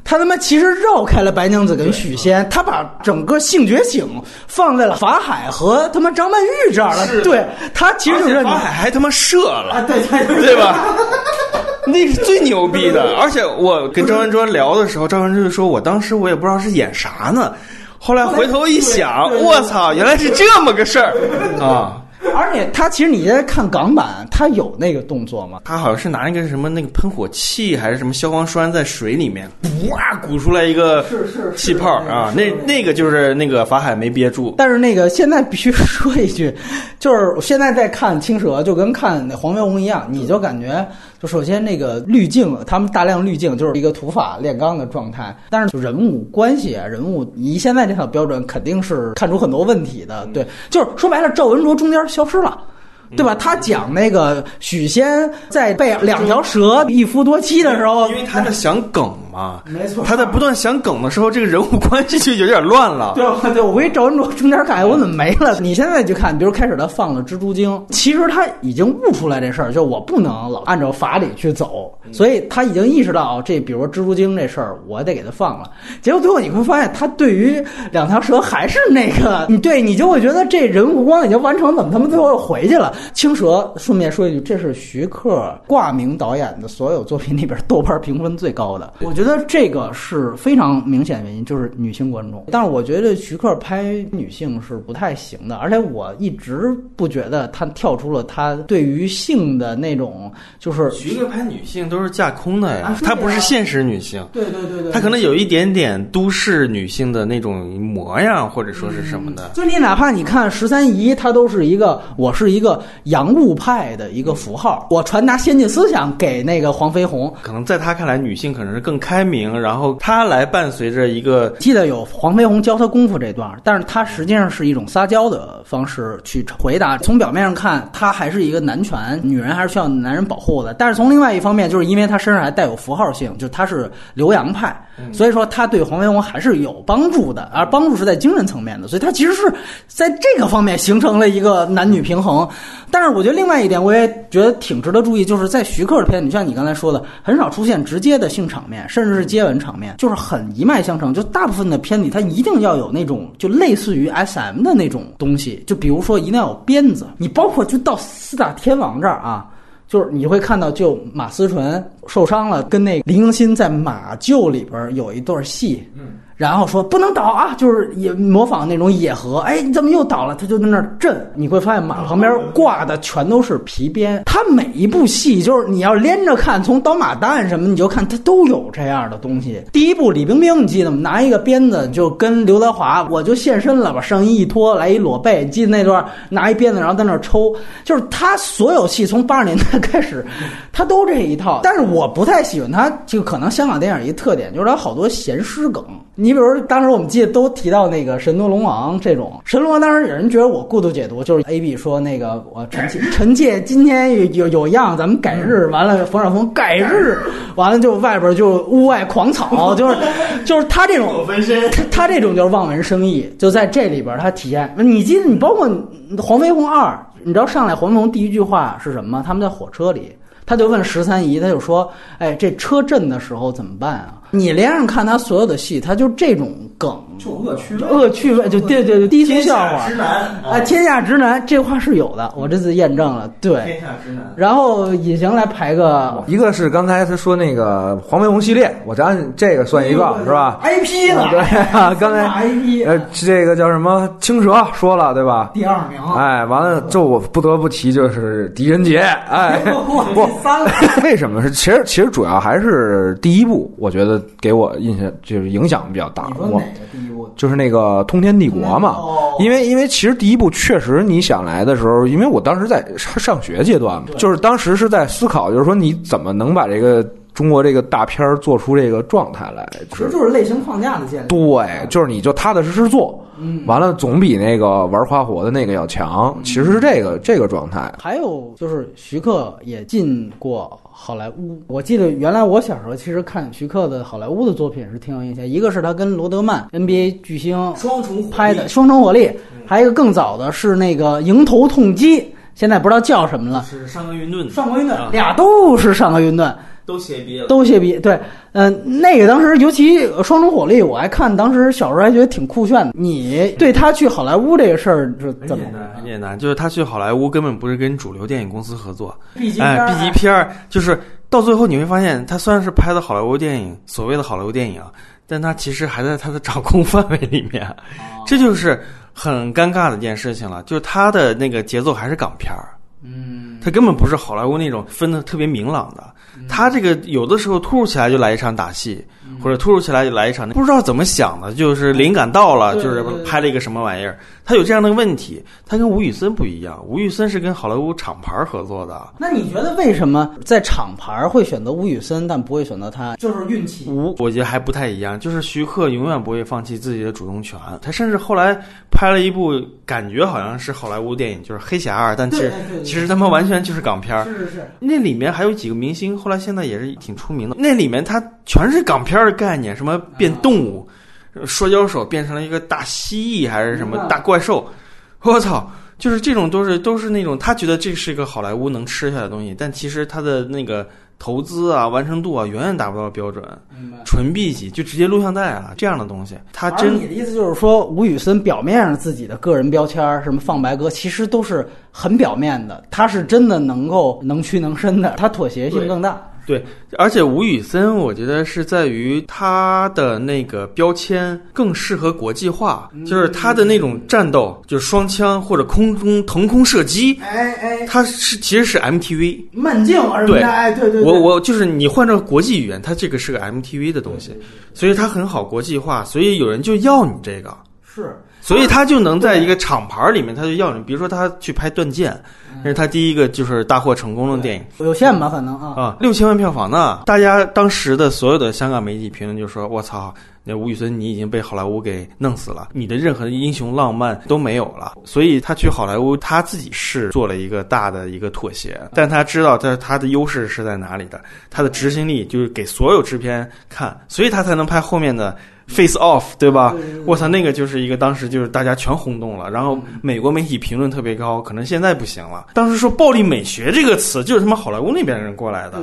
[SPEAKER 3] 他他妈其实绕开了白娘子跟许仙，他把整个性觉醒放在了法海和他妈张曼玉这儿了。对他其实就是
[SPEAKER 2] 而且法海还他妈射
[SPEAKER 3] 啊，
[SPEAKER 2] 了，
[SPEAKER 3] 对对对。
[SPEAKER 2] 对吧？[laughs] 那是最牛逼的。而且我跟张文卓聊的时候，张文卓就说我当时我也不知道是演啥呢，后来回头一想，我操，原来是这么个事儿。啊！[laughs]
[SPEAKER 3] 而且他其实你在看港版，他有那个动作吗？
[SPEAKER 2] 他好像是拿一个什么那个喷火器还是什么消防栓在水里面，哇鼓出来一个气泡啊！那那个就是那个法海没憋住，
[SPEAKER 3] 但是那个现在必须说一句，就是现在在看青蛇，就跟看那黄飞鸿一样，你就感觉就首先那个滤镜，他们大量滤镜就是一个土法炼钢的状态，但是就人物关系啊，人物以现在这套标准肯定是看出很多问题的。对，就是说白了，赵文卓中间消失了。对吧？他讲那个许仙在被两条蛇一夫多妻的时候，
[SPEAKER 2] 因为他在想梗嘛，
[SPEAKER 3] 没错
[SPEAKER 2] 他在不断想梗的时候，这个人物关系就有点乱了。
[SPEAKER 3] 对 [laughs] 吧对，我回赵文卓中间看，我怎么没了？你现在去看，比如开始他放了蜘蛛精，其实他已经悟出来这事儿，就我不能老按照法理去走，所以他已经意识到这，比如说蜘蛛精这事儿，我得给他放了。结果最后你会发现，他对于两条蛇还是那个，你对你就会觉得这人物光已经完成，怎么他们最后又回去了？青蛇，顺便说一句，这是徐克挂名导演的所有作品里边豆瓣评分最高的。[laughs] 我觉得这个是非常明显的原因，就是女性观众。但是我觉得徐克拍女性是不太行的，而且我一直不觉得他跳出了他对于性的那种，就是
[SPEAKER 2] 徐克拍女性都是架空的呀
[SPEAKER 3] 啊，是
[SPEAKER 2] 她不是现实女性。
[SPEAKER 3] 对对对对，
[SPEAKER 2] 他可能有一点点都市女性的那种模样，或者说是什么的。
[SPEAKER 3] 就你哪怕你看十三姨，她都是一个我是一个洋务派的一个符号，我传达先进思想给那个黄飞鸿。
[SPEAKER 2] 可能在他看来，女性可能是更开明，然后他来伴随着一个
[SPEAKER 3] 记得有黄飞鸿教他功夫这段，但是他实际上是一种撒娇的方式去回答。从表面上看，他还是一个男权，女人还是需要男人保护的。但是从另外一方面，就是因为他身上还带有符号性，就他是留洋派，所以说他对黄飞鸿还是有帮助的，而帮助是在精神层面的，所以他其实是在这个方面形成了一个男女平衡。但是我觉得另外一点，我也觉得挺值得注意，就是在徐克的片，你像你刚才说的，很少出现直接的性场面，甚至是接吻场面，就是很一脉相承。就大部分的片里，它一定要有那种就类似于 SM 的那种东西，就比如说一定要有鞭子。你包括就到四大天王这儿啊。就是你会看到，就马思纯受伤了，跟那林更新在马厩里边有一段戏，嗯，然后说不能倒啊，就是也模仿那种野河，哎，你怎么又倒了？他就在那儿震，你会发现马旁边挂的全都是皮鞭。他每一部戏就是你要连着看，从刀马旦什么，你就看他都有这样的东西。第一部李冰冰，你记得吗？拿一个鞭子就跟刘德华，我就现身了，把上衣一脱，来一裸背，记得那段拿一鞭子然后在那儿抽，就是他所有戏从八十年代开始，他都这一套。但是我不太喜欢他，就可能香港电影一特点就是他好多闲诗梗。你比如说当时我们记得都提到那个《神夺龙王》这种，《神龙王》当时有人觉得我过度解读，就是 A B 说那个我臣妾臣妾今天有有有样，咱们改日，完了冯绍峰改日，完了就外边就屋外狂草，就是就是他这种他他这种就是望文生义，就在这里边他体现。你记得你包括《黄飞鸿二》，你知道上来黄飞鸿第一句话是什么吗？他们在火车里。他就问十三姨，他就说：“哎，这车震的时候怎么办啊？”你连上看他所有的戏，他就这种梗，
[SPEAKER 1] 就恶趣味
[SPEAKER 3] 恶趣味，就对对对，低俗笑话。
[SPEAKER 2] 直男
[SPEAKER 3] 啊，天下直男这话是有的，我这次验证了。对，天
[SPEAKER 2] 下直男。
[SPEAKER 3] 然后隐形来排个
[SPEAKER 1] 一个是刚才他说那个黄飞鸿系列，我按这个算一个是吧
[SPEAKER 3] ？IP 了，
[SPEAKER 1] 对啊，[laughs] 刚才
[SPEAKER 3] IP
[SPEAKER 1] 呃这个叫什么青蛇说了对吧？
[SPEAKER 3] 第二名，
[SPEAKER 1] 哎，完了，就我不得不提就是狄仁杰，哎，[laughs] 不
[SPEAKER 3] 第三了，
[SPEAKER 1] 为什么是？其实其实主要还是第一部，我觉得给我印象就是影响比较大。我？就是那个通天帝国嘛，
[SPEAKER 3] 哦
[SPEAKER 1] 因为因为其实第一部确实你想来的时候，因为我当时在上上学阶段嘛，就是当时是在思考，就是说你怎么能把这个中国这个大片儿做出这个状态来，
[SPEAKER 3] 其实就是类型框架的建立。
[SPEAKER 1] 对，就是你就踏踏实实做，
[SPEAKER 3] 嗯
[SPEAKER 1] 完了总比那个玩花活的那个要强，其实是这个这个状态。
[SPEAKER 3] 还有就是徐克也进过好莱坞，我记得原来我小时候其实看徐克的好莱坞的作品是挺有印象，一个是他跟罗德曼 NBA 巨星
[SPEAKER 2] 双重
[SPEAKER 3] 拍的《双重火力》，还有一个更早的是那个《迎头痛击》，现在不知道叫什么了。
[SPEAKER 2] 是上个云顿，
[SPEAKER 3] 上个云顿
[SPEAKER 2] 啊
[SPEAKER 3] 俩都是上个云顿，
[SPEAKER 2] 都歇逼了。
[SPEAKER 3] 都谢逼。对，嗯、那个当时尤其《双重火力》，我还看，当时小时候还觉得挺酷炫的。你对他去好莱坞这个事儿是怎么
[SPEAKER 2] 很简？单，很简单，就是他去好莱坞根本不是跟主流电影公司合作
[SPEAKER 3] ，B 级
[SPEAKER 2] 哎，B 级片儿就是到最后你会发现，他虽然是拍的好莱坞电影，所谓的好莱坞电影啊，但他其实还在他的掌控范围里面，这就是很尴尬的一件事情了。就是他的那个节奏还是港片儿，
[SPEAKER 3] 嗯，
[SPEAKER 2] 他根本不是好莱坞那种分的特别明朗的。他这个有的时候突如其来就来一场打戏，或者突如其来就来一场，不知道怎么想的，就是灵感到了，就是拍了一个什么玩意儿。他有这样的问题，他跟吴宇森不一样，吴宇森是跟好莱坞厂牌合作的。
[SPEAKER 3] 那你觉得为什么在厂牌会选择吴宇森，但不会选择他？就是运气。
[SPEAKER 2] 吴我觉得还不太一样，就是徐克永远不会放弃自己的主动权。他甚至后来拍了一部感觉好像是好莱坞电影，就是《黑侠二》，但其实其实他妈完全就是港片儿。
[SPEAKER 3] 是是是，
[SPEAKER 2] 那里面还有几个明星，后来现在也是挺出名的。那里面他全是港片儿的概念，什么变动物，摔跤手变成了一个大蜥蜴还是什么大怪兽，我操！就是这种都是都是那种他觉得这是一个好莱坞能吃下的东西，但其实他的那个投资啊、完成度啊，远远达不到标准。纯 B 级就直接录像带啊，这样的东西，他真
[SPEAKER 3] 你的意思就是说，吴宇森表面上自己的个人标签儿，什么放白鸽，其实都是很表面的。他是真的能够能屈能伸的，他妥协性更大。
[SPEAKER 2] 对，而且吴宇森，我觉得是在于他的那个标签更适合国际化，就是他的那种战斗，就是双枪或者空中腾空射击，
[SPEAKER 3] 哎哎，
[SPEAKER 2] 他是其实是 MTV。
[SPEAKER 3] 慢镜而
[SPEAKER 2] 对
[SPEAKER 3] 的，哎，对对对，
[SPEAKER 2] 我我就是你换成国际语言，它这个是个 MTV 的东西，所以它很好国际化，所以有人就要你这个。
[SPEAKER 3] 是
[SPEAKER 2] 所以他就能在一个厂牌里面，他就要你，比如说他去拍《断剑》，那是他第一个就是大获成功的电影
[SPEAKER 3] 有限吧，可能啊。
[SPEAKER 2] 啊，六千万票房呢。大家当时的所有的香港媒体评论就说：“我操，那吴宇森你已经被好莱坞给弄死了，你的任何英雄浪漫都没有了。”所以他去好莱坞，他自己是做了一个大的一个妥协，但他知道他他的优势是在哪里的，他的执行力就是给所有制片看，所以他才能拍后面的。Face Off，对吧？我操，那个就是一个当时就是大家全轰动了，然后美国媒体评论特别高，可能现在不行了。当时说暴力美学这个词，就是他妈好莱坞那边人过来的，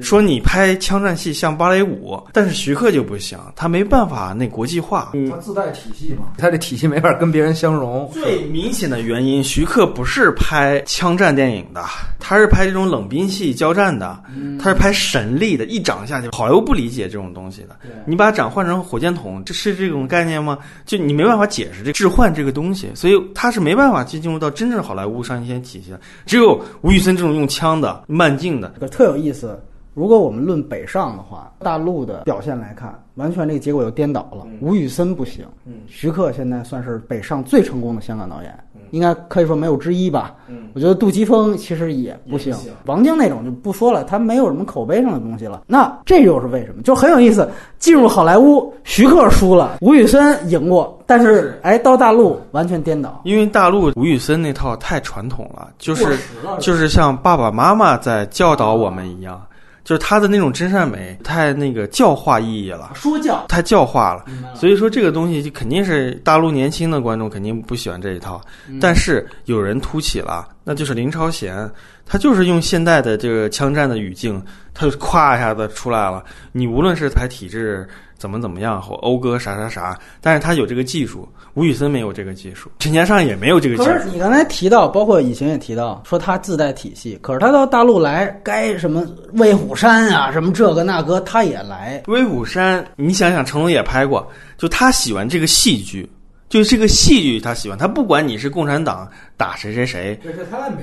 [SPEAKER 2] 说你拍枪战戏像芭蕾舞，但是徐克就不行，他没办法那国际化。
[SPEAKER 1] 他自带体系嘛，[laughs] 他这体系没法跟别人相融。
[SPEAKER 2] 最明显的原因，徐克不是拍枪战电影的，他是拍这种冷兵器交战的，他是拍神力的，一掌下去，好莱坞不理解这种东西的。你把掌换成火箭筒，这是这种概念吗？就你没办法解释这置换这个东西，所以他是没办法去进入到真正好莱坞商业片体系的。只有吴宇森这种用枪的、慢镜的，
[SPEAKER 3] 可特有意思。如果我们论北上的话，大陆的表现来看，完全这个结果又颠倒了。吴宇森不行，徐克现在算是北上最成功的香港导演，应该可以说没有之一吧。我觉得杜琪峰其实也不行，王晶那种就不说了，他没有什么口碑上的东西了。那这又是为什么？就很有意思。进入好莱坞，徐克输了，吴宇森赢过，但是哎，到大陆完全颠倒。
[SPEAKER 2] 因为大陆吴宇森那套太传统了，就是就是像爸爸妈妈在教导我们一样，就是他的那种真善美太那个教化意义了。
[SPEAKER 3] 说教，
[SPEAKER 2] 太教化了，
[SPEAKER 3] 了
[SPEAKER 2] 所以说这个东西就肯定是大陆年轻的观众肯定不喜欢这一套，但是有人突起了，那就是林超贤，他就是用现代的这个枪战的语境，他就咵一下子出来了。你无论是拍体制怎么怎么样，或讴歌啥啥啥，但是他有这个技术，吴宇森没有这个技术，陈嘉上也没有这个技术
[SPEAKER 3] 可。是你刚才提到，包括以前也提到，说他自带体系，可是他到大陆来，该什么威虎山啊，什么这个那个，他也来。
[SPEAKER 2] 威虎山，你想想，成龙也拍过，就他喜欢这个戏剧，就这个戏剧他喜欢，他不管你是共产党打谁谁谁，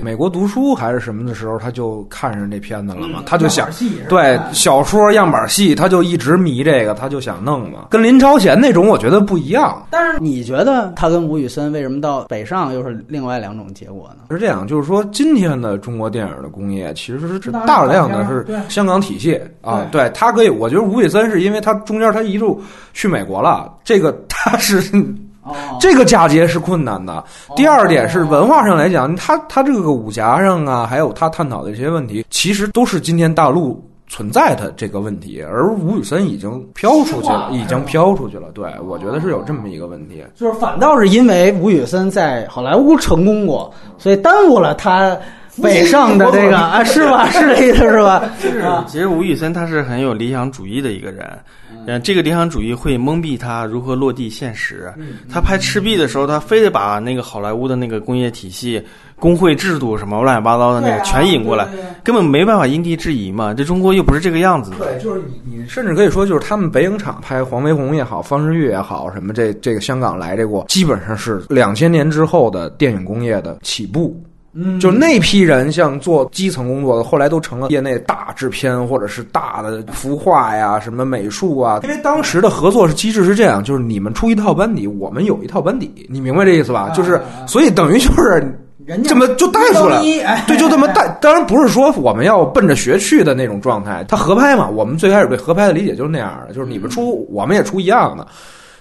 [SPEAKER 1] 美国读书还是什么的时候，他就看上这片子了嘛，他就想对小说样板戏，他就一直迷这个，他就想弄嘛。跟林超贤那种，我觉得不一样。
[SPEAKER 3] 但是你觉得他跟吴宇森为什么到北上又是另外两种结果呢？
[SPEAKER 1] 是这样，就是说，今天的中国电影的工业其实是
[SPEAKER 3] 大量
[SPEAKER 1] 大量的是香港体系啊，对他可以，我觉得吴宇森是因为他中间他一路去美国了，这个他是
[SPEAKER 3] 哦，
[SPEAKER 1] 这个嫁接是困难的。第二点是文化上来讲，他他这个武侠上啊，还有他探讨的一些问题，其实都是今天大陆存在的这个问题，而吴宇森已经飘出去了，已经飘出去了。对，我觉得是有这么一个问题。
[SPEAKER 3] 就是反倒是因为吴宇森在好莱坞成功过，所以耽误了他北上的这个 [laughs] 啊，是吧？[laughs] 是这意思是吧？啊，
[SPEAKER 2] 其实吴宇森他是很有理想主义的一个人，嗯，这个理想主义会蒙蔽他如何落地现实。他拍《赤壁》的时候，他非得把那个好莱坞的那个工业体系、工会制度什么乱七八糟的那个全引过来，根本没办法因地制宜嘛。这中国又不是这个样子的。
[SPEAKER 1] 对，就是你，你甚至可以说，就是他们北影厂拍黄飞鸿也好，方世玉也好，什么这这个香港来这过，基本上是两千年之后的电影工业的起步。
[SPEAKER 3] 嗯
[SPEAKER 1] 就那批人，像做基层工作的，后来都成了业内大制片或者是大的服化呀、什么美术啊。因为当时的合作是机制是这样，就是你们出一套班底，我们有一套班底，你明白这意思吧？
[SPEAKER 3] 啊
[SPEAKER 1] 就是所以等于就是
[SPEAKER 3] 人家
[SPEAKER 1] 这么就带出来对，就这么带。当然不是说我们要奔着学去的那种状态，他合拍嘛。我们最开始对合拍的理解就是那样的，就是你们出，我们也出一样的。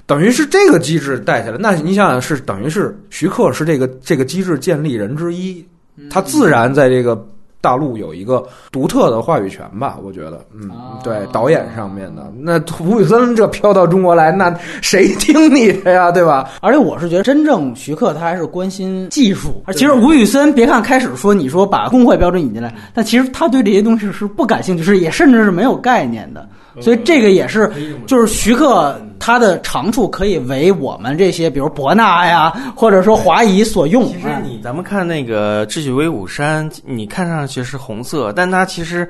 [SPEAKER 1] 等于是这个机制带起来，那你想想是等于是徐克是这个这个机制建立人之一，他自然在这个大陆有一个独特的话语权吧？我觉得，嗯
[SPEAKER 3] 哦，
[SPEAKER 1] 对，导演上面的那吴宇森这飘到中国来，那谁听你的呀？[laughs] 对吧？
[SPEAKER 3] 而且我是觉得，真正徐克他还是关心技术。其实吴宇森，别看开始说你说把工会标准引进来，但其实他对这些东西是不感兴趣，是也甚至是没有概念的。所以这个也是，就是徐克他的长处可以为我们这些，比如博纳呀，或者说华谊所用。
[SPEAKER 2] 其实你咱们看那个《智取威虎山》，你看上去是红色，但它其实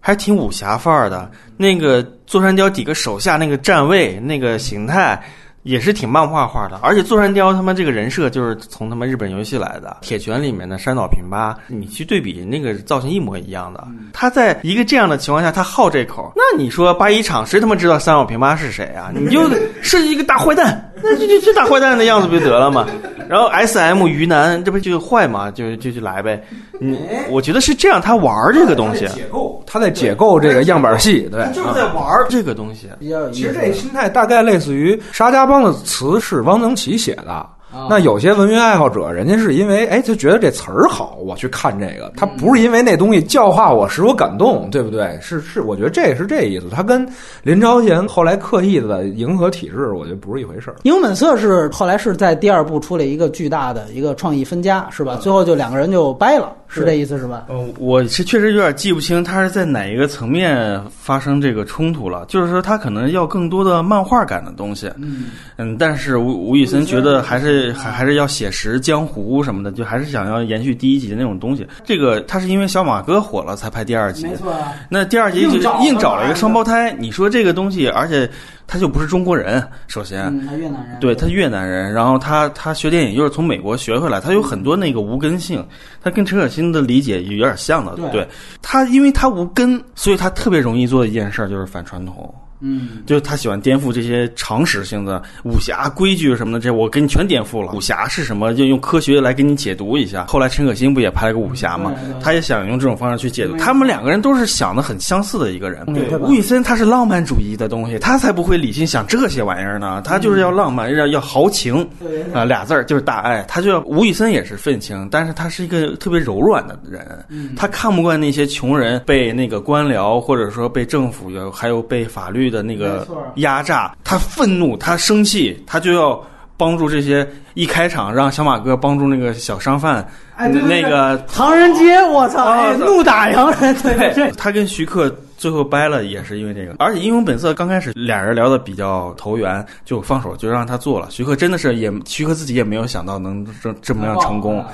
[SPEAKER 2] 还挺武侠范儿的。那个座山雕几个手下那个站位、那个形态。也是挺漫画化的，而且座山雕他们这个人设就是从他妈日本游戏来的，《铁拳》里面的山岛平八，你去对比那个造型一模一样的。他在一个这样的情况下，他好这口，那你说八一厂谁他妈知道山岛平八是谁啊？你就 [laughs] 设计一个大坏蛋，[laughs] 那就就就大坏蛋的样子不就得了吗？然后 S M 鱼腩，这不就坏嘛？就就就来呗。嗯，我觉得是这样，他玩这个东西，
[SPEAKER 1] 解构，他在解构这个样板戏，对，
[SPEAKER 2] 就是在玩这个东西。
[SPEAKER 3] 比较有意思
[SPEAKER 1] 其实这心态大概类似于沙家浜的词是汪曾祺写的。那有些文学爱好者，人家是因为哎，就觉得这词儿好，我去看这个。他不是因为那东西教化我，使我感动，对不对？是是，我觉得这也是这意思。他跟林超贤后来刻意的迎合体制，我觉得不是一回事儿。
[SPEAKER 3] 英雄本色是后来是在第二部出了一个巨大的一个创意分家，是吧？最后就两个人就掰了，是这意思是吧？
[SPEAKER 2] 呃，我是确实有点记不清他是在哪一个层面发生这个冲突了。就是说，他可能要更多的漫画感的东西，
[SPEAKER 3] 嗯
[SPEAKER 2] 嗯，但是吴吴宇森觉得还是还还是要写实江湖什么的，就还是想要延续第一集的那种东西。这个他是因为小马哥火了才拍第二集，没
[SPEAKER 3] 错啊，
[SPEAKER 2] 那第二集就
[SPEAKER 3] 硬找
[SPEAKER 2] 硬找了一个双胞胎。你说这个东西，而且他就不是中国人，首先。
[SPEAKER 3] 嗯，他越南人，
[SPEAKER 2] 对他越南人，然后他他学电影又是从美国学回来，他有很多那个无根性，他跟陈可辛的理解有点像的。
[SPEAKER 3] 对
[SPEAKER 2] 他，因为他无根，所以他特别容易做的一件事儿就是反传统。
[SPEAKER 3] 嗯，
[SPEAKER 2] 就是他喜欢颠覆这些常识性的武侠规矩什么的，这我给你全颠覆了。武侠是什么？就用科学来给你解读一下。后来陈可辛不也拍了个武侠吗？他也想用这种方式去解读。他们两个人都是想的很相似的一个人。
[SPEAKER 3] 对
[SPEAKER 2] 吴宇森他是浪漫主义的东西，他才不会理性想这些玩意儿呢。他就是要浪漫，要要豪情啊、俩字儿就是大爱。他就要吴宇森也是愤青，但是他是一个特别柔软的人。他看不惯那些穷人被那个官僚或者说被政府有还有被法律的那个压榨，他愤怒，他生气，他就要帮助这些。一开场让小马哥帮助那个小商贩，
[SPEAKER 3] 哎对对对
[SPEAKER 2] 那个
[SPEAKER 3] 唐人街，我操，怒打洋人，对对对，
[SPEAKER 2] 他跟徐克最后掰了，也是因为这个。而且《英雄本色》刚开始俩人聊的比较投缘，就放手就让他做了。徐克真的是也，徐克自己也没有想到能这这么样成功。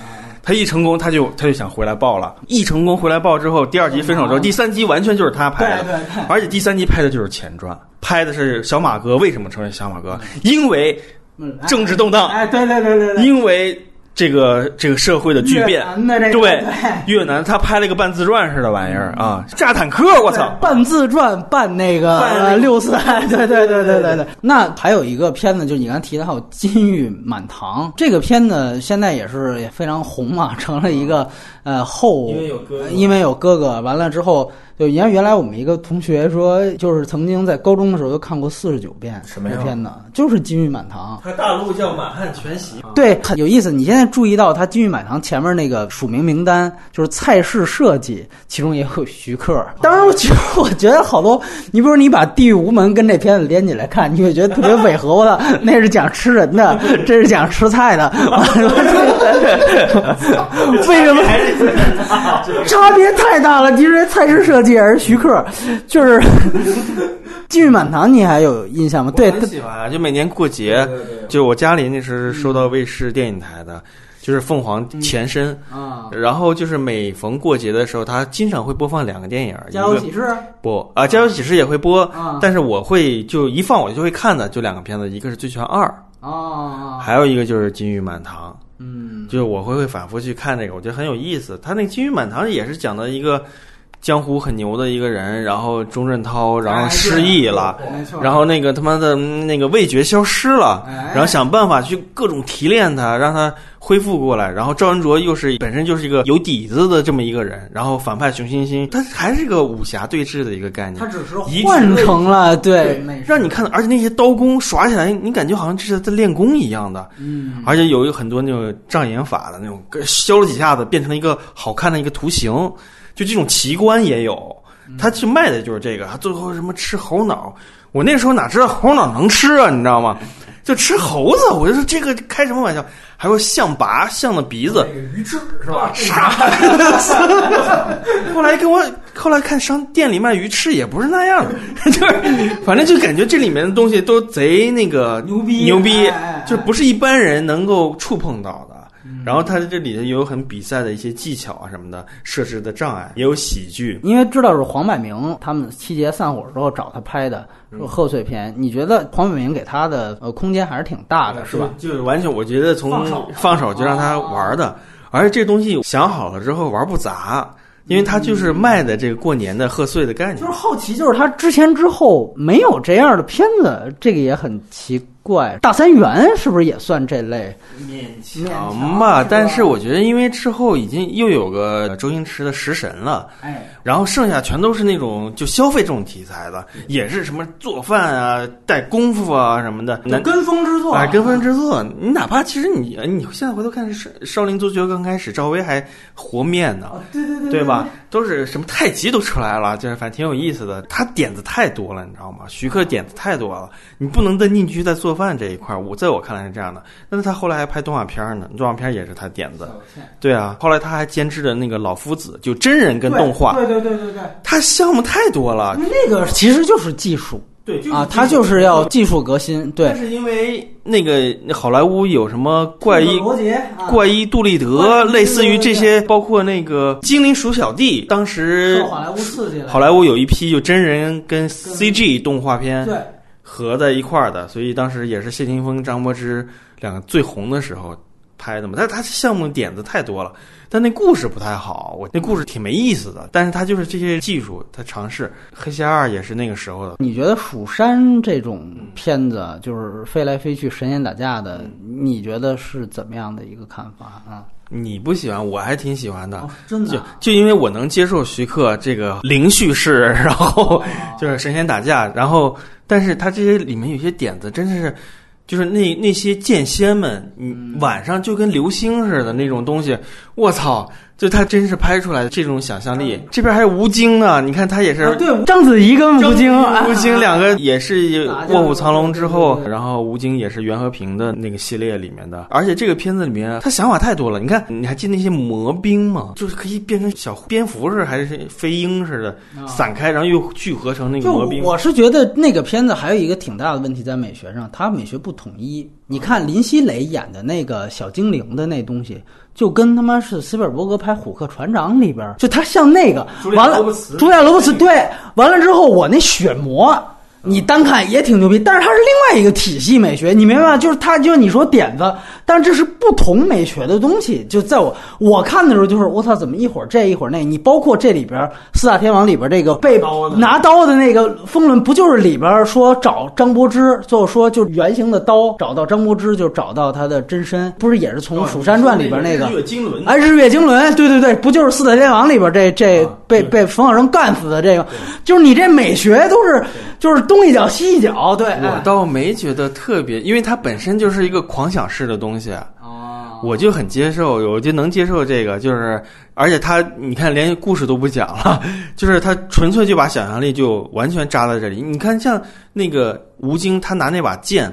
[SPEAKER 2] 他一成功，他就他就想回来报了。一成功回来报之后，第二集分手之后，第三集完全就是他拍的，
[SPEAKER 3] 对对对。
[SPEAKER 2] 而且第三集拍的就是前传，拍的是小马哥为什么成为小马哥，因为
[SPEAKER 3] 嗯
[SPEAKER 2] 政治动荡，
[SPEAKER 3] 哎，对对对对对，
[SPEAKER 2] 因为这个这个社会的巨变
[SPEAKER 3] 越南的这，个
[SPEAKER 2] 对
[SPEAKER 3] 对
[SPEAKER 2] 越南他拍了一个半自传似的玩意儿啊，炸坦克，我操！
[SPEAKER 3] 半自传半那个六四，[laughs] 对对对对对对。那还有一个片子，就是你刚才提的，还有《金玉满堂》这个片子，现在也是非常红嘛，成了一个呃后，
[SPEAKER 2] 因为有哥哥
[SPEAKER 3] 因为有哥哥，完了之后。就原原来我们一个同学说，就是曾经在高中的时候就看过四十九遍
[SPEAKER 1] 什么
[SPEAKER 3] 片子，就是《金玉满堂》。
[SPEAKER 2] 它大陆叫《满汉全席》，
[SPEAKER 3] 对，很有意思。你现在注意到它《金玉满堂》前面那个署名名单，就是菜式设计，其中也有徐克。当然，我觉得我觉得好多，你比如你把《地狱无门》跟这片子连起来看，你会觉得特别违和的。[laughs] 那是讲吃人的，这是讲吃菜的。[laughs] [laughs] 为什么？[laughs] 差别太大了。其实菜式设计还是徐克，就是《金玉满堂》，你还有印象吗？对，
[SPEAKER 2] 很喜欢啊，就每年过节，就我家里那是收到卫视电影台的，就是凤凰前身。
[SPEAKER 3] 啊，
[SPEAKER 2] 然后就是每逢过节的时候，他经常会播放两个电影，《
[SPEAKER 3] 家有喜事》
[SPEAKER 2] 不啊，《家有喜事》也会播
[SPEAKER 3] 啊，
[SPEAKER 2] 但是我会就一放我就会看的，就两个片子，一个是《醉拳二》，
[SPEAKER 3] 啊，
[SPEAKER 2] 还有一个就是《金玉满堂》。
[SPEAKER 3] 嗯，
[SPEAKER 2] 就是我会会反复去看那个，我觉得很有意思。他那《金玉满堂》也是讲的一个江湖很牛的一个人，然后钟镇涛然后失忆了，然后那个他妈的嗯那个味觉消失了，
[SPEAKER 3] 哎
[SPEAKER 2] 然后想办法去各种提炼他，让他恢复过来。然后赵文卓又是本身就是一个有底子的这么一个人，然后反派熊欣欣，他还是个武侠对峙的一个概念。
[SPEAKER 3] 他只是换成了对，
[SPEAKER 2] 让你看到，而且那些刀工耍起来，你感觉好像这是在练功一样的。
[SPEAKER 3] 嗯，
[SPEAKER 2] 而且有有很多那种障眼法的那种，削了几下子变成了一个好看的一个图形，就这种奇观也有。他就卖的就是这个，他最后什么吃猴脑，我那时候哪知道猴脑能吃啊，你知道吗？[laughs] 就吃猴子，我就说这个开什么玩笑？还有象拔象的鼻子，
[SPEAKER 1] 鱼翅是吧？[laughs]
[SPEAKER 2] 啥？后来跟我后来看商店里卖鱼翅也不是那样的，[laughs] 就是反正就感觉这里面的东西都贼那个
[SPEAKER 3] 牛逼
[SPEAKER 2] 牛逼就不是一般人能够触碰到的。然后它这里头也有很比赛的一些技巧啊什么的，设置的障碍，也有喜剧。
[SPEAKER 3] 因为知道是黄百鸣他们七节散伙之后找他拍的说贺岁片，你觉得黄百鸣给他的呃空间还是挺大的，是吧？
[SPEAKER 2] 就就是完全，我觉得从
[SPEAKER 3] 放手
[SPEAKER 2] 放手就让他玩的，而且这东西想好了之后玩不砸，因为他就是卖的这个过年的贺岁的概念
[SPEAKER 3] 就是。好奇，就是他之前之后没有这样的片子，这个也很奇怪。大三元是不是也算这类？
[SPEAKER 2] 勉
[SPEAKER 3] 强
[SPEAKER 2] 强吧，但是我觉得，因为之后已经又有个周星驰的食神了，
[SPEAKER 3] 哎，
[SPEAKER 2] 然后剩下全都是那种就消费这种题材的，也是什么做饭啊、带功夫啊什么的，难
[SPEAKER 3] 跟风之作
[SPEAKER 2] 哎，跟风之作。你哪怕其实你你现在回头看少少林足球刚开始，赵薇还和面呢，
[SPEAKER 3] 啊对对对
[SPEAKER 2] 对吧？？都是什么太极都出来了，就是反正挺有意思的。他点子太多了，你知道吗？徐克点子太多了，你不能再凝聚在做饭这一块儿。我在我看来是这样的。但是他后来还拍动画片呢，动画片也是他点子。对啊，后来他还监制的那个《老夫子》，就真人跟动画，
[SPEAKER 3] 对对对对对。
[SPEAKER 2] 他项目太多了。
[SPEAKER 3] 那个其实就是技术
[SPEAKER 2] 对
[SPEAKER 3] 啊，他就是要技术革新。对
[SPEAKER 2] 但，是因为那个好莱坞有什么怪医
[SPEAKER 3] 罗杰啊
[SPEAKER 2] 怪医杜立德，类似于这些，包括那个精灵鼠小弟，当时
[SPEAKER 3] 好莱坞刺激了。
[SPEAKER 2] 好莱坞有一批就真人跟 CG 动画片
[SPEAKER 3] 对，
[SPEAKER 2] 合在一块儿的，所以当时也是谢霆锋、张柏芝两个最红的时候拍的嘛。但是他项目点子太多了，但那故事不太好，我那故事挺没意思的。但是他就是这些技术，他尝试。黑侠二也是那个时候的，
[SPEAKER 3] 你觉得《蜀山》这种片子，就是飞来飞去、神仙打架的，你觉得是怎么样的一个看法啊？
[SPEAKER 2] 你不喜欢，我还挺喜欢的。
[SPEAKER 3] 哦，真
[SPEAKER 2] 就就因为我能接受徐克这个零叙事，然后就是神仙打架，然后但是他这些里面有些点子真是，就是那那些剑仙们，你晚上就跟流星似的那种东西，我操！就他真是拍出来的这种想象力。这边还有吴京呢，你看他也是
[SPEAKER 3] 啊，对，章子怡跟吴京，
[SPEAKER 2] 吴京两个也是《卧虎藏龙》之后然后吴京也是袁和平的那个系列里面的，而且这个片子里面他想法太多了。你看，你还记得那些魔兵吗？就是可以变成小蝙蝠似的，还是飞鹰似的，散开，然后又聚合成那个魔兵。
[SPEAKER 3] 我是觉得那个片子还有一个挺大的问题在美学上，它美学不统一。你看林熙蕾演的那个小精灵的那东西，就跟他妈是斯皮尔伯格拍《虎克船长》里边，就他像那个完了
[SPEAKER 2] 罗伯茨，
[SPEAKER 3] 茱莉亚罗伯茨对，完了之后我那血魔。你单看也挺牛逼，但是它是另外一个体系美学，你明白吗？就是它，就是你说点子，但这是不同美学的东西。就在我我看的时候，就是我操，怎么一会儿这一会儿那？你包括这里边四大天王里边这个被
[SPEAKER 2] 包的
[SPEAKER 3] 拿刀的那个风轮，不就是里边说找张柏芝，最后说就是圆形的刀找到张柏芝，就找到他的真身，不是也是从《蜀山传》里边那个
[SPEAKER 2] 日月经纶
[SPEAKER 3] 哎，日月经纶，对对对，不就是四大天王里边这这
[SPEAKER 2] 啊
[SPEAKER 3] 被
[SPEAKER 2] 对
[SPEAKER 3] 被冯小生干死的这个，就是你这美学都是就是东一脚西一脚，对，
[SPEAKER 2] 我
[SPEAKER 3] 哎
[SPEAKER 2] 倒没觉得特别，因为它本身就是一个狂想式的东西。
[SPEAKER 3] 哦，
[SPEAKER 2] 我就很接受，我就能接受这个，就是而且他你看连故事都不讲了，[laughs] 就是他纯粹就把想象力就完全扎在这里。你看像那个吴京，他拿那把剑。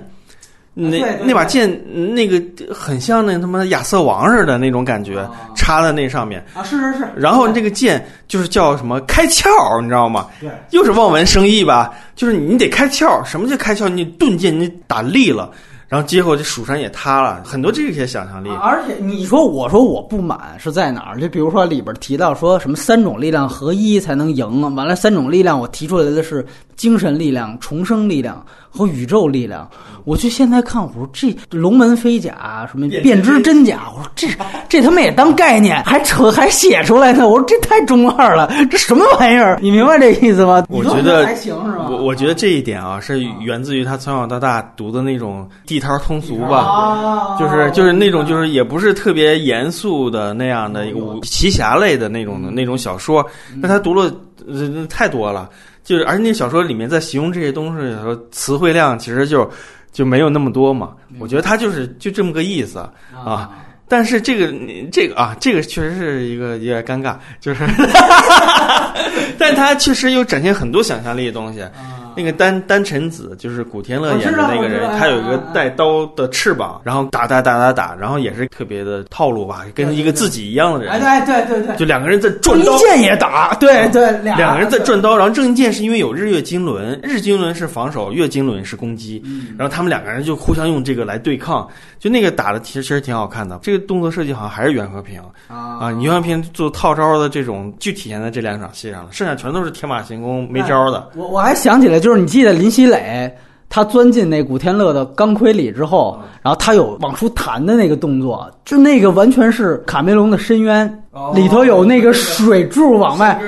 [SPEAKER 2] 那那把剑，那个很像那他妈亚瑟王似的那种感觉，插在那上面。
[SPEAKER 3] 啊，是是是，
[SPEAKER 2] 然后这个剑就是叫什么开窍，你知道吗？
[SPEAKER 3] 对，
[SPEAKER 2] 又是望文生义吧？就是你得开窍，什么叫开窍？你钝剑你打利了，然后结果这蜀山也塌了，很多这些想象力。
[SPEAKER 3] 而且你说，我说我不满是在哪儿？就比如说里边提到说什么三种力量合一才能赢，完了三种力量我提出来的是精神力量、重生力量和宇宙力量。我去现在看，我说这龙门飞甲什么变知真假，我说这这他妈也当概念，还扯 [laughs] 还写出来呢。我说这太中二了，这什么玩意儿？你明白这意思吗？
[SPEAKER 2] 我觉得
[SPEAKER 3] 还行是吧？
[SPEAKER 2] 我我觉得这一点啊，是源自于他从小到大读的那种地摊通俗吧，
[SPEAKER 3] 啊
[SPEAKER 2] 就是就是那种就是也不是特别严肃的那样的一个武奇侠类的那种的那种小说，那他读了呃太多了，就是而且那小说里面在形容这些东西的时候，词汇量其实就就没有那么多嘛。我觉得他就是就这么个意思啊。但是这个这个啊，这个确实是一个有点尴尬，就是，[laughs] 但他确实有展现很多想象力的东西。那个丹丹臣子就是古天乐演的那个人，他有一个带刀的翅膀，然后打打打打打，然后也是特别的套路吧，跟一个自己一样的人，
[SPEAKER 3] 哎，对对对对，
[SPEAKER 2] 就两个人在转刀
[SPEAKER 3] 郑伊。健也打，对对，两
[SPEAKER 2] 两个人在转刀，然后郑伊健是因为有日月经轮，日经轮是防守，月经轮是攻击，然后他们两个人就互相用这个来对抗，就那个打的其实其实挺好看的。这个动作设计好像还是袁和平啊，袁和平做套招的这种就体现在这两场戏上了，剩下全都是天马行空没招的。
[SPEAKER 3] 我我还想起来，就是你记得林熙蕾。她钻进那古天乐的钢盔里之后，然后她有往出弹的那个动作，就那个完全是卡梅隆的深渊，里头有那个水柱往外，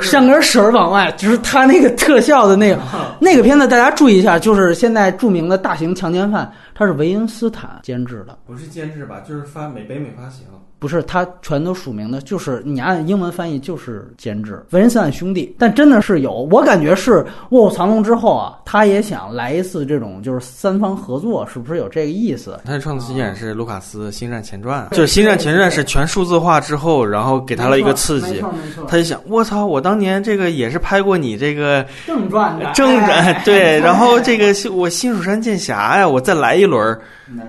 [SPEAKER 3] 像根绳儿往外，就是他那个特效的那个那个片子，大家注意一下，就是现在著名的大型强奸犯，他是维恩斯坦监制的，
[SPEAKER 2] 不是监制吧，就是发美北美发行。
[SPEAKER 3] 不是，他全都署名的，就是你按英文翻译就是监制，维恩斯坦兄弟。但真的是有，我感觉是《卧虎藏龙》之后啊，他也想来一次这种就是三方合作，是不是有这个意思？
[SPEAKER 2] 他的创作起点是卢卡斯《星战前传》，就是《星战前传》是全数字化之后，然后给他了一个刺激。他就想，我操，我当年这个也是拍过你这个
[SPEAKER 3] 正传的
[SPEAKER 2] 正
[SPEAKER 3] 传 [laughs]
[SPEAKER 2] 对，然后这个我新蜀山剑侠呀，我再来一轮儿。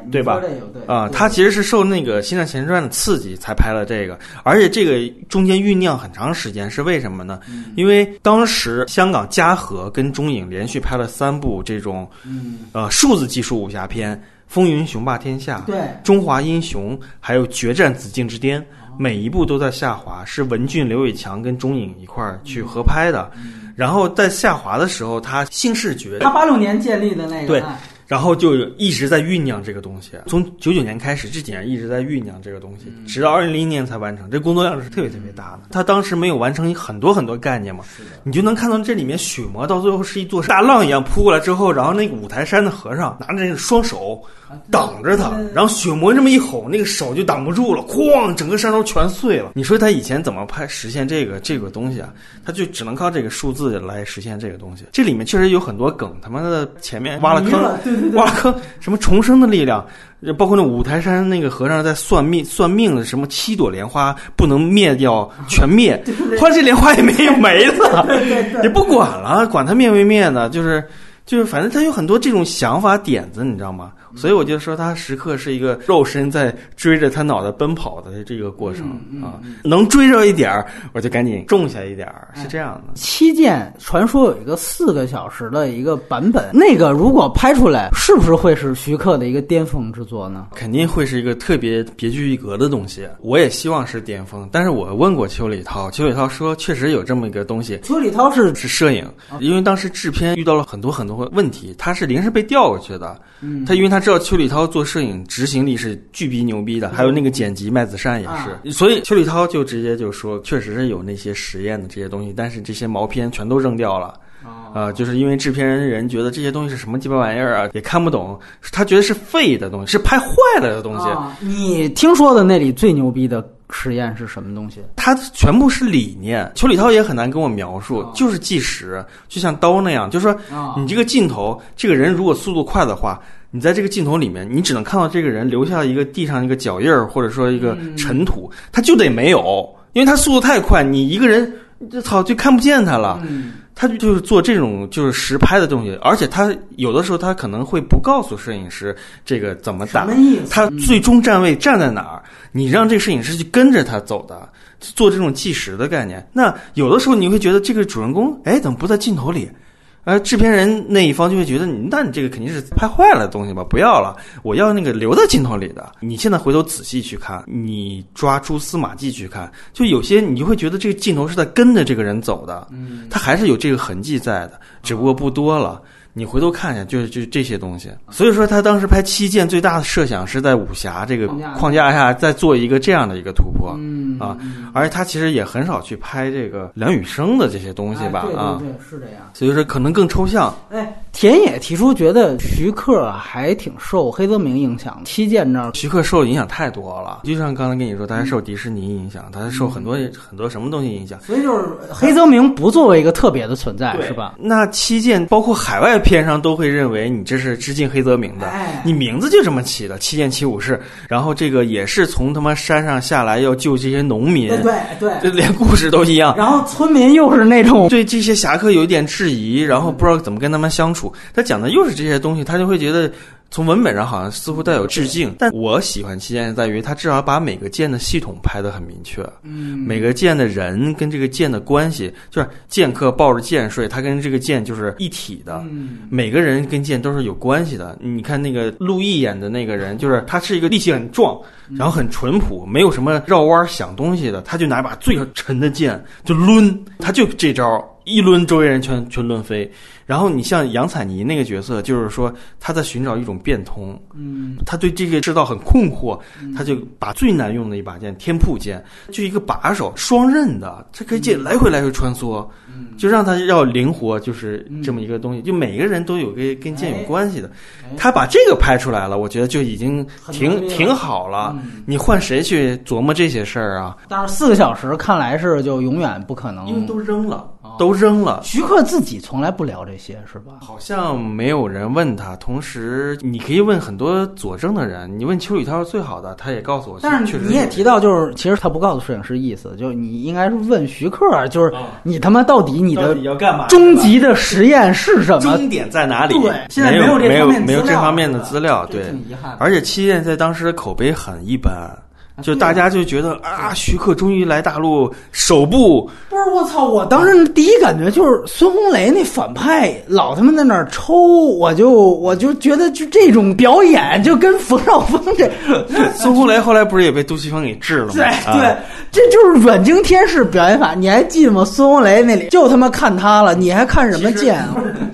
[SPEAKER 2] 对吧？啊，他其实是受那个《星战前传》的刺激才拍了这个，而且这个中间酝酿很长时间，是为什么呢？因为当时香港嘉禾跟中影连续拍了三部这种，呃，数字技术武侠片，《风云雄霸天下》、
[SPEAKER 3] 对《
[SPEAKER 2] 中华英雄》，还有《决战紫禁之巅》，每一部都在下滑，是文俊、刘伟强跟中影一块儿去合拍的。然后在下滑的时候，他新视觉，
[SPEAKER 3] 他八六年建立的那个，
[SPEAKER 2] 然后就一直在酝酿这个东西，从九九年开始，这几年一直在酝酿这个东西，直到二零零一年才完成。这工作量是特别特别大的。他当时没有完成很多很多概念嘛，你就能看到这里面血魔到最后是一座大浪一样扑过来之后，然后那个五台山的和尚拿着那个双手挡着他，然后血魔这么一吼，那个手就挡不住了，哐，整个山头全碎了。你说他以前怎么拍实现这个这个东西啊？他就只能靠这个数字来实现这个东西。这里面确实有很多梗，他妈的前面挖了坑。
[SPEAKER 3] 对对对，
[SPEAKER 2] 挖坑，什么重生的力量，包括那五台山那个和尚在算命算命的，什么七朵莲花不能灭掉，全灭，后来这莲花也没没了，也不管了，管它灭没灭呢，就是就是，反正他有很多这种想法点子，你知道吗？所以我就说他时刻是一个肉身在追着他脑袋奔跑的这个过程啊，能追着一点儿，我就赶紧种下一点儿，是这样的。
[SPEAKER 3] 七剑传说有一个四个小时的一个版本，那个如果拍出来，是不是会是徐克的一个巅峰之作呢？
[SPEAKER 2] 肯定会是一个特别别具一格的东西，我也希望是巅峰。但是我问过邱礼涛，邱礼涛说确实有这么一个东西，
[SPEAKER 3] 邱礼涛是
[SPEAKER 2] 是摄影，因为当时制片遇到了很多很多问题，他是临时被调过去的。
[SPEAKER 3] 嗯
[SPEAKER 2] 他因为他知道邱礼涛做摄影执行力是巨逼牛逼的，还有那个剪辑麦子善也是，所以邱礼涛就直接就说，确实是有那些实验的这些东西，但是这些毛片全都扔掉了。啊、就是因为制片人人觉得这些东西是什么鸡巴玩意儿啊，也看不懂，他觉得是废的东西，是拍坏了的东西。
[SPEAKER 3] 啊你听说的那里最牛逼的实验是什么东西？
[SPEAKER 2] 它全部是理念。邱礼涛也很难跟我描述，就是计时，就像刀那样，就是说
[SPEAKER 3] 啊
[SPEAKER 2] 你这个镜头，这个人如果速度快的话，你在这个镜头里面，你只能看到这个人留下一个地上一个脚印儿，或者说一个尘土，他就得没有，因为他速度太快，你一个人这操就看不见他了。
[SPEAKER 3] 嗯
[SPEAKER 2] 他就是做这种就是实拍的东西，而且他有的时候他可能会不告诉摄影师这个怎么打
[SPEAKER 3] 么，
[SPEAKER 2] 他最终站位站在哪儿，你让这个摄影师去跟着他走的，做这种计时的概念。那有的时候你会觉得这个主人公，哎，怎么不在镜头里？而制片人那一方就会觉得你，那你这个肯定是拍坏了的东西吧？不要了，我要那个留在镜头里的。你现在回头仔细去看，你抓蛛丝马迹去看，就有些你就会觉得这个镜头是在跟着这个人走的，嗯，他还是有这个痕迹在的，只不过不多了。你回头看一下，就是就这些东西。所以说，他当时拍《七剑》最大的设想是在武侠这个框架下再做一个这样的一个突破，
[SPEAKER 3] 嗯
[SPEAKER 2] 啊，而且他其实也很少去拍这个梁羽生的这些东西吧，啊，
[SPEAKER 3] 对，是这样。
[SPEAKER 2] 所以说可能更抽象。
[SPEAKER 3] 哎，田野提出觉得徐克还挺受黑泽明影响，《七剑》那儿
[SPEAKER 2] 徐克受的影响太多了，就像刚才跟你说，他还受迪士尼影响，他还受很多很多什么东西影响。
[SPEAKER 3] 所以就是黑泽明不作为一个特别的存在，是吧？
[SPEAKER 2] 那《七剑》包括海外。片商都会认为你这是致敬黑泽明的，你名字就这么起的“七剑七武士”，然后这个也是从他妈山上下来要救这些农民，
[SPEAKER 3] 对对，
[SPEAKER 2] 这连故事都一样。
[SPEAKER 3] 然后村民又是那种
[SPEAKER 2] 对这些侠客有一点质疑，然后不知道怎么跟他们相处。他讲的又是这些东西，他就会觉得。从文本上好像似乎带有致敬，但我喜欢七剑在于它至少把每个剑的系统拍得很明确，
[SPEAKER 3] 嗯，
[SPEAKER 2] 每个剑的人跟这个剑的关系，就是剑客抱着剑睡，他跟这个剑就是一体的，
[SPEAKER 3] 嗯，
[SPEAKER 2] 每个人跟剑都是有关系的。你看那个陆毅演的那个人，就是他是一个力气很壮，然后很淳朴，没有什么绕弯想东西的，他就拿一把最沉的剑就抡，他就这招。一抡，周围人全全抡飞。然后你像杨采妮那个角色，就是说他在寻找一种变通，
[SPEAKER 3] 嗯，
[SPEAKER 2] 他对这个世道很困惑，他就把最难用的一把剑天瀑剑，就一个把手双刃的，这可以剑来回来回穿梭，就让他要灵活，就是这么一个东西。就每个人都有个跟剑有关系的，他把这个拍出来了，我觉得就已经挺挺好了。你换谁去琢磨这些事儿啊？
[SPEAKER 3] 但是四个小时看来是就永远不可能，
[SPEAKER 2] 因为都扔了。都扔了。
[SPEAKER 3] 徐克自己从来不聊这些，是吧？
[SPEAKER 2] 好像没有人问他。同时，你可以问很多佐证的人，你问邱宇涛是最好的，他也告诉我。
[SPEAKER 3] 但是你也提到，就是其实他不告诉摄影师意思，就是你应该是问徐克，就是你他妈到底你的
[SPEAKER 2] 要干嘛？
[SPEAKER 3] 终极的实验是什么？
[SPEAKER 2] 终点在哪里？
[SPEAKER 3] 对，现在
[SPEAKER 2] 没
[SPEAKER 3] 有
[SPEAKER 2] 没有没有
[SPEAKER 3] 这
[SPEAKER 2] 方面的资料，对。而且七剑在当时的口碑很一般。就大家就觉得啊，徐克终于来大陆首部。
[SPEAKER 3] 不是我操！我当时第一感觉就是孙红雷那反派老他妈在那儿抽，我就我就觉得就这种表演就跟冯绍峰这。[laughs]
[SPEAKER 2] 孙红雷后来不是也被杜琪峰给治了吗？
[SPEAKER 3] 对对，这就是阮经天式表演法。你还记得吗？孙红雷那里就他妈看他了，你还看什么剑啊？[laughs]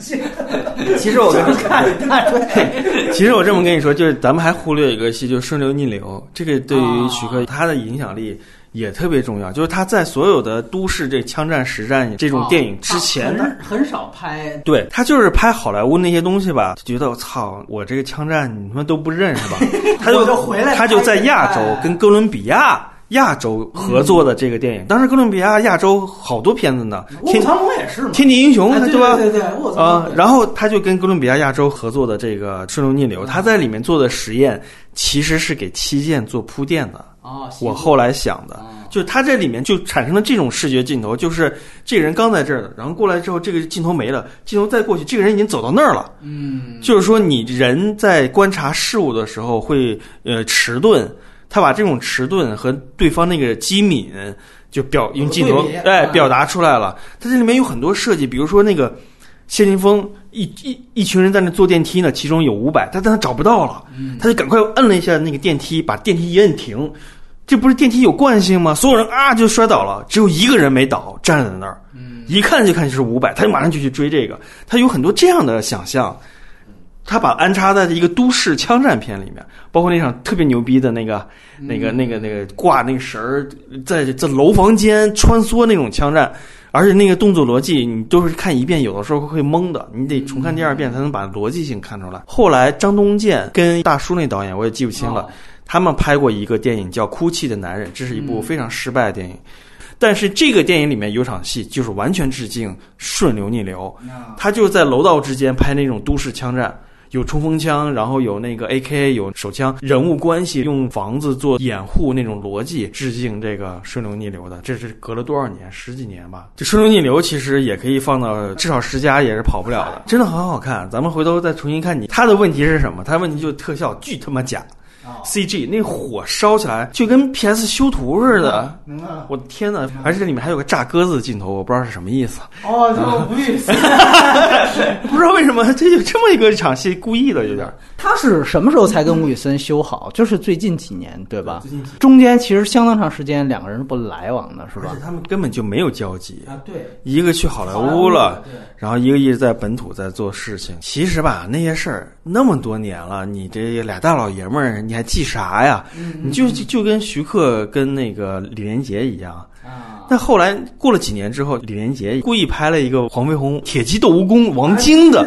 [SPEAKER 2] 其实我跟你 [laughs]
[SPEAKER 3] 看大锤。
[SPEAKER 2] 其实我这么跟你说，就是咱们还忽略一个戏，就是顺流逆流。这个对于徐克他的影响力也特别重要。就是他在所有的都市这枪战实战这种电影之前，
[SPEAKER 3] 他很少拍。
[SPEAKER 2] 对他就是拍好莱坞那些东西吧，觉得我操，我这个枪战你们都不认识吧？[laughs] 他
[SPEAKER 3] 就回来，
[SPEAKER 2] 他就在亚洲跟哥伦比亚。亚洲合作的这个电影，当时哥伦比亚亚洲好多片子呢。
[SPEAKER 3] 卧槽龙也是嘛，
[SPEAKER 2] 天地英雄
[SPEAKER 3] 对
[SPEAKER 2] 吧？
[SPEAKER 3] 对对，
[SPEAKER 2] 啊，然后他就跟哥伦比亚亚洲合作的这个顺流逆流，他在里面做的实验其实是给七剑做铺垫的。
[SPEAKER 3] 哦，
[SPEAKER 2] 我后来想的，就他这里面就产生了这种视觉镜头，就是这个人刚在这儿的，然后过来之后，这个镜头没了，镜头再过去，这个人已经走到那儿了。
[SPEAKER 3] 嗯，
[SPEAKER 2] 就是说你人在观察事物的时候会呃迟钝。他把这种迟钝和对方那个机敏就表用镜头哎表达出来了。他这里面有很多设计，比如说那个谢霆锋一一一群人在那坐电梯呢，其中有五百，他但他找不到了，他就赶快摁了一下那个电梯，把电梯一摁停。这不是电梯有惯性吗？所有人啊就摔倒了，只有一个人没倒，站在那儿，一看就看就是五百，他就马上就去追这个。他有很多这样的想象。他把安插在一个都市枪战片里面，包括那场特别牛逼的那个、那个、那个、那个挂那个绳儿，在在楼房间穿梭那种枪战，而且那个动作逻辑你都是看一遍，有的时候会懵的，你得重看第二遍才能把逻辑性看出来。后来张东健跟大叔那导演我也记不清了，他们拍过一个电影叫《哭泣的男人》，这是一部非常失败的电影。但是这个电影里面有场戏就是完全致敬《顺流逆流》，他就在楼道之间拍那种都市枪战。有冲锋枪，然后有那个 AK，有手枪，人物关系用房子做掩护那种逻辑，致敬这个顺流逆流的，这是隔了多少年？十几年吧。这顺流逆流其实也可以放到至少十佳也是跑不了的，真的很好看。咱们回头再重新看你，他的问题是什么？他问题就是特效巨他妈假。CG，那火烧起来就跟 PS 修图似的。我的天呐！而且这里面还有个炸鸽子的镜头，我不知道是什么意思，
[SPEAKER 3] 哦，就无语死。[laughs]
[SPEAKER 2] 不知道为什么这有这么一个场戏，故意的有点。
[SPEAKER 3] 他是什么时候才跟吴宇森修好？就是最近几年，对吧？中间其实相当长时间两个人是不来往的，是吧？
[SPEAKER 2] 他们根本就没有交集，
[SPEAKER 3] 啊，对。
[SPEAKER 2] 一个去好莱坞了，然后一个一直在本土在做事情。其实吧，那些事儿那么多年了，你这俩大老爷们儿，你还记啥呀？你就就就跟徐克跟那个李连杰一样。
[SPEAKER 3] 啊，
[SPEAKER 2] 但后来过了几年之后，李连杰故意拍了一个黄飞鸿铁鸡斗蜈蚣王晶的，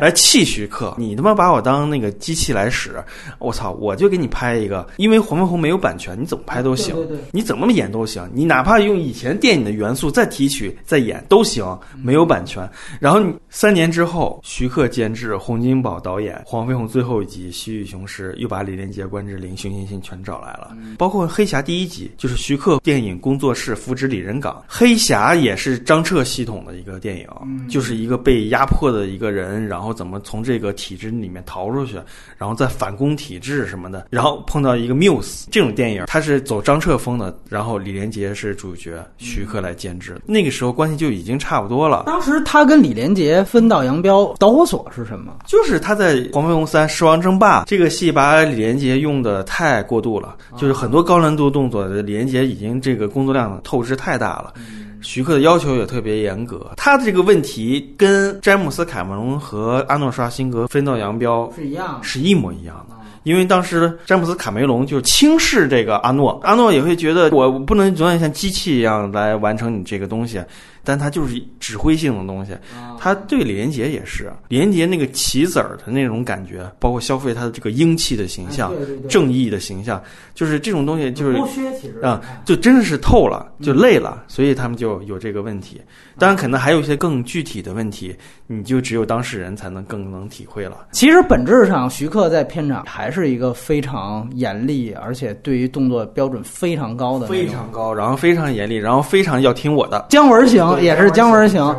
[SPEAKER 2] 来气徐克。你他妈把我当那个机器来使，我操！我就给你拍一个，因为黄飞鸿没有版权，你怎么拍都行，你怎么演都行，你哪怕用以前电影的元素再提取再演都行，没有版权。然后三年之后，徐克监制，洪金宝导演，黄飞鸿最后一集《西域雄狮》又把李连杰、关之琳、熊欣欣全找来了，包括黑侠第一集就是徐克电影工作室扶植李仁港，黑侠也是张彻系统的一个电影，就是一个被压迫的一个人，然后怎么从这个体制里面逃出去，然后再反攻体制什么的，然后碰到一个 Muse 这种电影，它是走张彻风的，然后李连杰是主角，徐克来监制，那个时候关系就已经差不多了。
[SPEAKER 3] 当时他跟李连杰分道扬镳，导火索是什么？
[SPEAKER 2] 就是他在《黄飞鸿三：狮王争霸》这个戏把李连杰用的太过度了，就是很多高难度动作，李连杰已经这个工作量透支太大了。徐克的要求也特别严格，他的这个问题跟詹姆斯·卡梅隆和阿诺·施瓦辛格分道扬镳
[SPEAKER 3] 是一样
[SPEAKER 2] 是一模一样的。因为当时詹姆斯·卡梅隆就轻视这个阿诺，阿诺也会觉得我不能永远像机器一样来完成你这个东西，但他就是指挥性的东西。他对李连杰也是，李连杰那个棋子儿的那种感觉，包括消费他的这个英气的形象、正义的形象，就是这种东西，就是
[SPEAKER 3] 剥削，其实
[SPEAKER 2] 啊，就真的是透了，就累了，所以他们就有这个问题。当然，可能还有一些更具体的问题，你就只有当事人才能更能体会了。
[SPEAKER 3] 其实本质上，徐克在片场还是一个非常严厉，而且对于动作标准非常高的
[SPEAKER 2] 非常高，然后非常严厉，然后非常要听我的。
[SPEAKER 3] 姜文型，也是姜文型。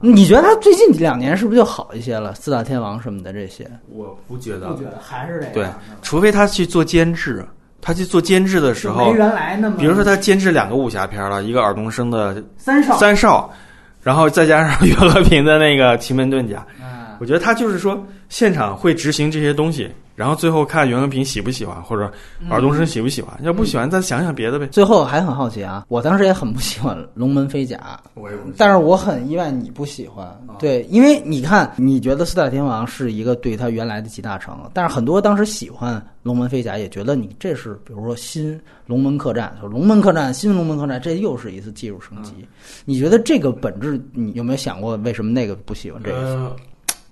[SPEAKER 3] 你觉得他最近两年是不是就好一些了？四大天王什么的这些，
[SPEAKER 2] 我不觉得，不觉
[SPEAKER 3] 得还是这
[SPEAKER 2] 对，除非他去做监制，他去做监制的时候
[SPEAKER 3] 没，原来那么，
[SPEAKER 2] 比如说他监制两个武侠片了，一个尔冬升的
[SPEAKER 3] 三少，
[SPEAKER 2] 三少，然后再加上 [laughs] 袁和平的那个奇门遁甲，
[SPEAKER 3] 嗯
[SPEAKER 2] 我觉得他就是说现场会执行这些东西，然后最后看袁和平喜不喜欢，或者尔冬升喜不喜欢，要不喜欢再想想别的呗。
[SPEAKER 3] 最后还很好奇啊，我当时也很不喜欢《龙门飞甲》，
[SPEAKER 2] 我也不
[SPEAKER 3] 但是我很意外你不喜欢，对，因为你看，你觉得四大天王是一个对他原来的集大成，但是很多当时喜欢龙门飞甲，也觉得你这是比如说新龙门客栈，说龙门客栈新龙门客栈，这又是一次技术升级。你觉得这个本质，你有没有想过为什么那个不喜欢这个？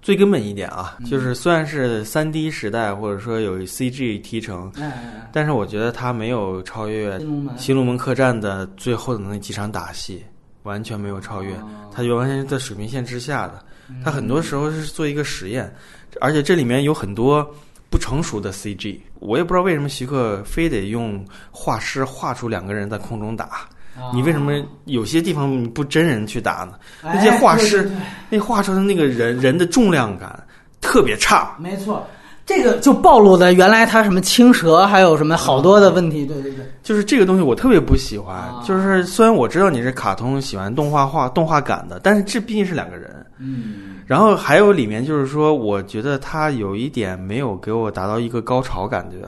[SPEAKER 2] 呃，最根本一点啊，就是虽然是三 D 时代，或者说有 CG 提成，
[SPEAKER 3] 哎，
[SPEAKER 2] 但是我觉得它没有超越
[SPEAKER 3] 新龙门《
[SPEAKER 2] 新龙门客栈》的最后的那几场打戏，完全没有超越，它就完全是在水平线之下的。它很多时候是做一个实验，而且这里面有很多不成熟的 CG，我也不知道为什么徐克非得用画师画出两个人在空中打。你为什么有些地方你不真人去打呢？那些画师那画出的那个人人的重量感特别差，
[SPEAKER 3] 没错，这个就暴露了原来他什么青蛇，还有什么好多的问题。对对对，
[SPEAKER 2] 就是这个东西我特别不喜欢。
[SPEAKER 3] 啊
[SPEAKER 2] 就是虽然我知道你是卡通喜欢动画画动画感的，但是这毕竟是两个人。
[SPEAKER 3] 嗯，
[SPEAKER 2] 然后还有里面就是说，我觉得他有一点没有给我达到一个高潮感觉。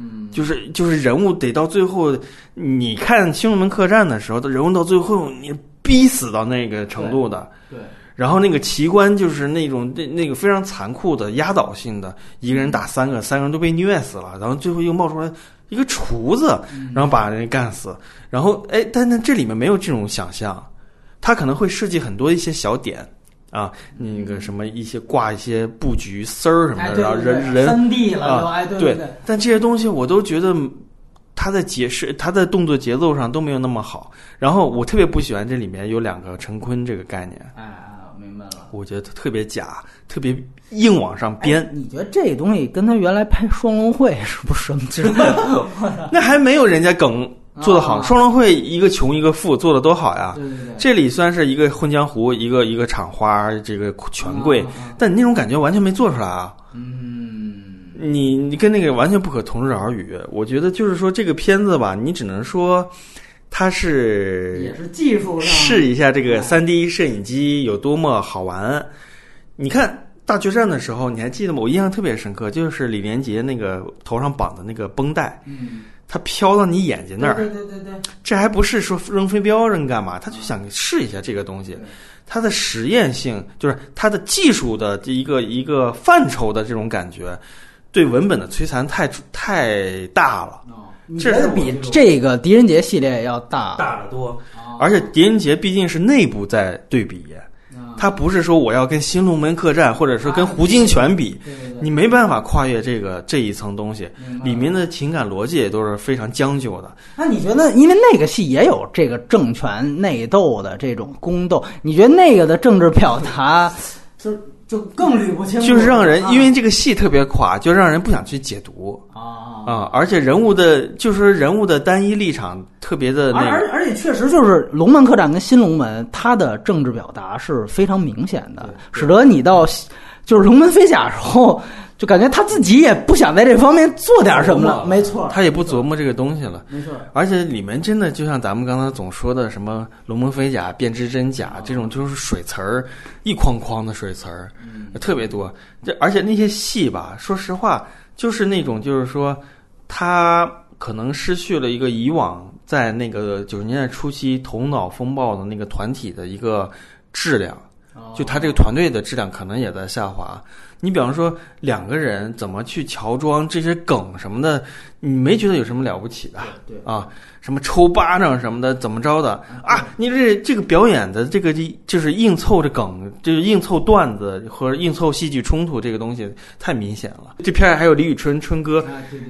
[SPEAKER 3] 嗯，
[SPEAKER 2] 就是就是人物得到最后，你看《青龙门客栈》的时候，人物到最后你逼死到那个程度的。
[SPEAKER 3] 对，
[SPEAKER 2] 然后那个奇观就是那种那那个非常残酷的压倒性的，一个人打三个，三个人都被虐死了，然后最后又冒出来一个厨子，然后把人干死。然后哎，但那这里面没有这种想象，他可能会设计很多一些小点啊，那个什么一些挂一些布局丝儿什么
[SPEAKER 3] 哎，
[SPEAKER 2] 的，
[SPEAKER 3] 对
[SPEAKER 2] 然后人人
[SPEAKER 3] 三 D 了
[SPEAKER 2] 啊
[SPEAKER 3] 都，哎，对
[SPEAKER 2] 对
[SPEAKER 3] 对，
[SPEAKER 2] 但这些东西我都觉得他在解释他在动作节奏上都没有那么好。然后我特别不喜欢这里面有两个陈坤这个概念。
[SPEAKER 3] 哎哎，明白了。
[SPEAKER 2] 我觉得特别假，特别硬往上编，
[SPEAKER 3] 哎你觉得这东西跟他原来拍《双龙会》是不是？[laughs]
[SPEAKER 2] 那还没有人家梗做得好。
[SPEAKER 3] 啊
[SPEAKER 2] 双龙会一个穷一个富，做的多好呀！
[SPEAKER 3] 对对对，
[SPEAKER 2] 这里虽然是一个混江湖，一个一个厂花，这个权贵，但你那种感觉完全没做出来啊！
[SPEAKER 3] 嗯，
[SPEAKER 2] 你你跟那个完全不可同日而语。我觉得就是说这个片子吧，你只能说它是
[SPEAKER 3] 也是技术上
[SPEAKER 2] 试一下这个三 D 摄影机有多么好玩。你看大决战的时候，你还记得吗？我印象特别深刻，就是李连杰那个头上绑的那个绷带，
[SPEAKER 3] 嗯，
[SPEAKER 2] 它飘到你眼睛那儿，
[SPEAKER 3] 对对对对，
[SPEAKER 2] 这还不是说扔飞镖扔干嘛？他就想试一下这个东西，它的实验性就是它的技术的一个一个范畴的这种感觉，对文本的摧残太太大了，这是
[SPEAKER 3] 比这个狄仁杰系列要大？
[SPEAKER 2] 大得多。
[SPEAKER 3] 哦
[SPEAKER 2] 而且狄仁杰毕竟是内部在对比，
[SPEAKER 3] 啊
[SPEAKER 2] 他不是说我要跟新龙门客栈或者说跟胡金铨比，你没办法跨越这个这一层东西，里面的情感逻辑也都是非常将就的。
[SPEAKER 3] 那你觉得，因为那个戏也有这个政权内斗的这种宫斗，你觉得那个的政治表达就 [laughs] 就更捋不清，
[SPEAKER 2] 就是让人
[SPEAKER 3] 啊
[SPEAKER 2] 因为这个戏特别垮，就让人不想去解读
[SPEAKER 3] 啊。
[SPEAKER 2] 啊，而且人物的，就是人物的单一立场特别的
[SPEAKER 3] 而
[SPEAKER 2] 那个，
[SPEAKER 3] 而而且确实就是龙门客栈跟新龙门，它的政治表达是非常明显的，使得你到就是龙门飞甲时候，就感觉他自己也不想在这方面做点什么了。没错，
[SPEAKER 2] 他也不琢磨这个东西了。
[SPEAKER 3] 没错，
[SPEAKER 2] 而且里面真的就像咱们刚才总说的什么龙门飞甲、辨知真假这种，就是水词儿，一筐筐的水词儿，特别多。这而且那些戏吧，说实话，就是那种就是说，他可能失去了一个以往在那个九十年代初期头脑风暴的那个团体的一个质量。就他这个团队的质量可能也在下滑。你比方说两个人怎么去乔装这些梗什么的，你没觉得有什么了不起的
[SPEAKER 3] 对
[SPEAKER 2] 啊？什么抽巴掌什么的，怎么着的啊？你这这个表演的这个就是硬凑着梗，就是硬凑段子和硬凑戏剧冲突这个东西太明显了。这片儿还有李宇春春哥，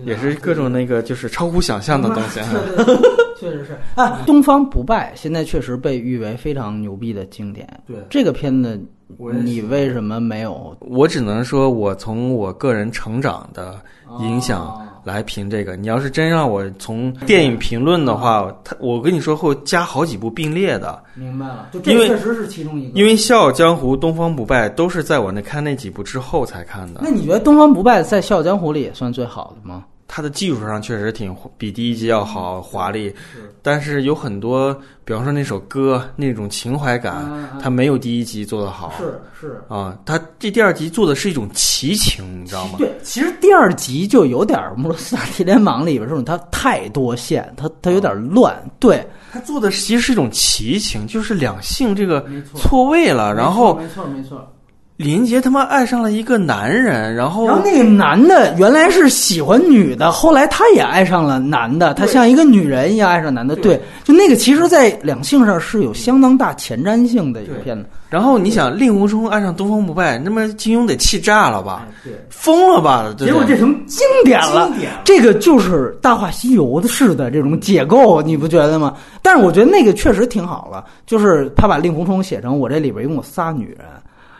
[SPEAKER 2] 也是各种那个就是超乎想象的东西。
[SPEAKER 3] 对对对确实是啊，《东方不败》现在确实被誉为非常牛逼的经典。
[SPEAKER 2] 对
[SPEAKER 3] 这个片子，
[SPEAKER 2] 我
[SPEAKER 3] 你为什么没有
[SPEAKER 2] 我只能说，我从我个人成长的影响
[SPEAKER 3] 哦
[SPEAKER 2] 来评这个。你要是真让我从电影评论的话，他我跟你说会加好几部并列的，
[SPEAKER 3] 明白了？就
[SPEAKER 2] 因为
[SPEAKER 3] 确实是其中一个。
[SPEAKER 2] 因为《笑傲江湖》《东方不败》都是在我那看那几部之后才看的
[SPEAKER 3] 那。你觉得《东方不败》在《笑傲江湖》里也算最好的吗？
[SPEAKER 2] 它的技术上确实挺比第一集要好华丽，但是有很多，比方说那首歌那种情怀感，它没有第一集做得好。
[SPEAKER 3] 是是。
[SPEAKER 2] 啊，它这第二集做的是一种奇情，你知道吗？
[SPEAKER 3] 对，其实第二集就有点《穆罗斯塔提联盟》里边这种，它太多线，它它有点乱。对，
[SPEAKER 2] 他做的其实是一种奇情，就是两性这个
[SPEAKER 3] 错
[SPEAKER 2] 错位了，然后
[SPEAKER 3] 没错没错。
[SPEAKER 2] 李连杰他妈爱上了一个男人，然后
[SPEAKER 3] 然后那个男的原来是喜欢女的，后来他也爱上了男的，他像一个女人一样爱上男的。对，就那个其实，在两性上是有相当大前瞻性的一个片子。
[SPEAKER 2] 然后你想令狐冲爱上东方不败，那么金庸得气炸了吧？
[SPEAKER 3] 对。
[SPEAKER 2] 疯了吧？对
[SPEAKER 3] 结果这成经典了，
[SPEAKER 2] 经典
[SPEAKER 3] 这个就是《大话西游》的式的这种解构，你不觉得吗？但是我觉得那个确实挺好了，就是他把令狐冲写成我这里边一共有仨女人，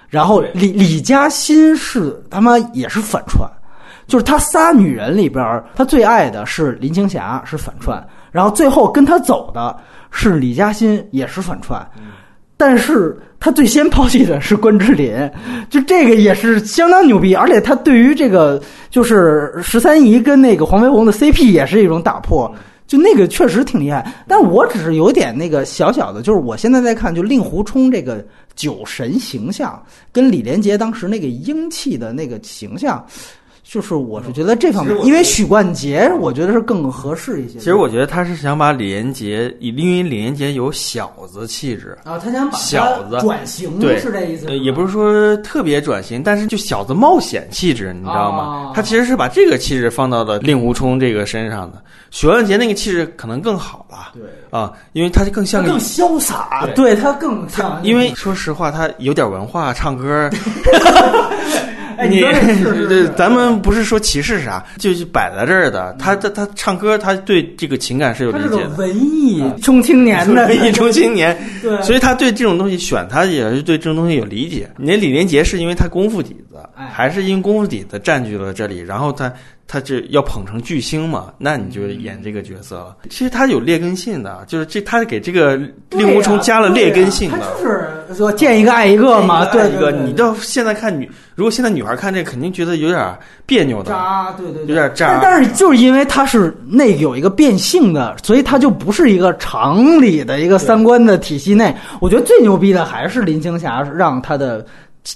[SPEAKER 3] 然后李李嘉欣是他妈也是反串，就是他仨女人里边，他最爱的是林青霞是反串，然后最后跟他走的是李嘉欣也是反串，但是他最先抛弃的是关之琳，就这个也是相当牛逼，而且他对于这个就是十三姨跟那个黄飞鸿的 CP 也是一种打破，就那个确实挺厉害。但我只是有点那个小小的，就是我现在在看，就令狐冲这个酒神形象跟李连杰当时那个英气的那个形象。就是我是觉得这方面，因为许冠杰，我觉得是更合适一些。
[SPEAKER 2] 其实我觉得他是想把李连杰，因为李连杰有小子气质，
[SPEAKER 3] 啊，他想把
[SPEAKER 2] 小子
[SPEAKER 3] 转型
[SPEAKER 2] 对
[SPEAKER 3] 是这意思
[SPEAKER 2] 也不是说特别转型，但是就小子冒险气质，你知道吗
[SPEAKER 3] 哦？
[SPEAKER 2] 他其实是把这个气质放到了令狐冲这个身上的，许冠杰那个气质可能更好了
[SPEAKER 3] 对，
[SPEAKER 2] 啊，因为他就更像个
[SPEAKER 3] 更潇洒，
[SPEAKER 2] 对
[SPEAKER 3] 对他更像，
[SPEAKER 2] 因为说实话，他有点文化，唱歌。[laughs] 你
[SPEAKER 3] 哎你 [laughs] 这
[SPEAKER 2] 咱们不是说歧视啥，就是摆在这儿的。他他他唱歌，他对这个情感是有理解的。
[SPEAKER 3] 文艺中青年的
[SPEAKER 2] 文艺中青年，
[SPEAKER 3] 对
[SPEAKER 2] 所以他对这种东西选他也是对这种东西有理解。你那李连杰是因为他功夫底子，还是因功夫底子占据了这里，然后他他这要捧成巨星嘛，那你就演这个角色了。其实他有劣根性的，就是这他给这个令狐冲加了劣根性的。
[SPEAKER 3] 他就是说见一个爱一个嘛，对
[SPEAKER 2] 一个你到现在看女，如果现在女孩看这，肯定觉得有点别扭的。
[SPEAKER 3] 渣，对对对，
[SPEAKER 2] 有点渣
[SPEAKER 3] 但但是就是因为他是那有一个变性的，所以他就不是一个常理的一个三观的体系内。我觉得最牛逼的还是林青霞让他的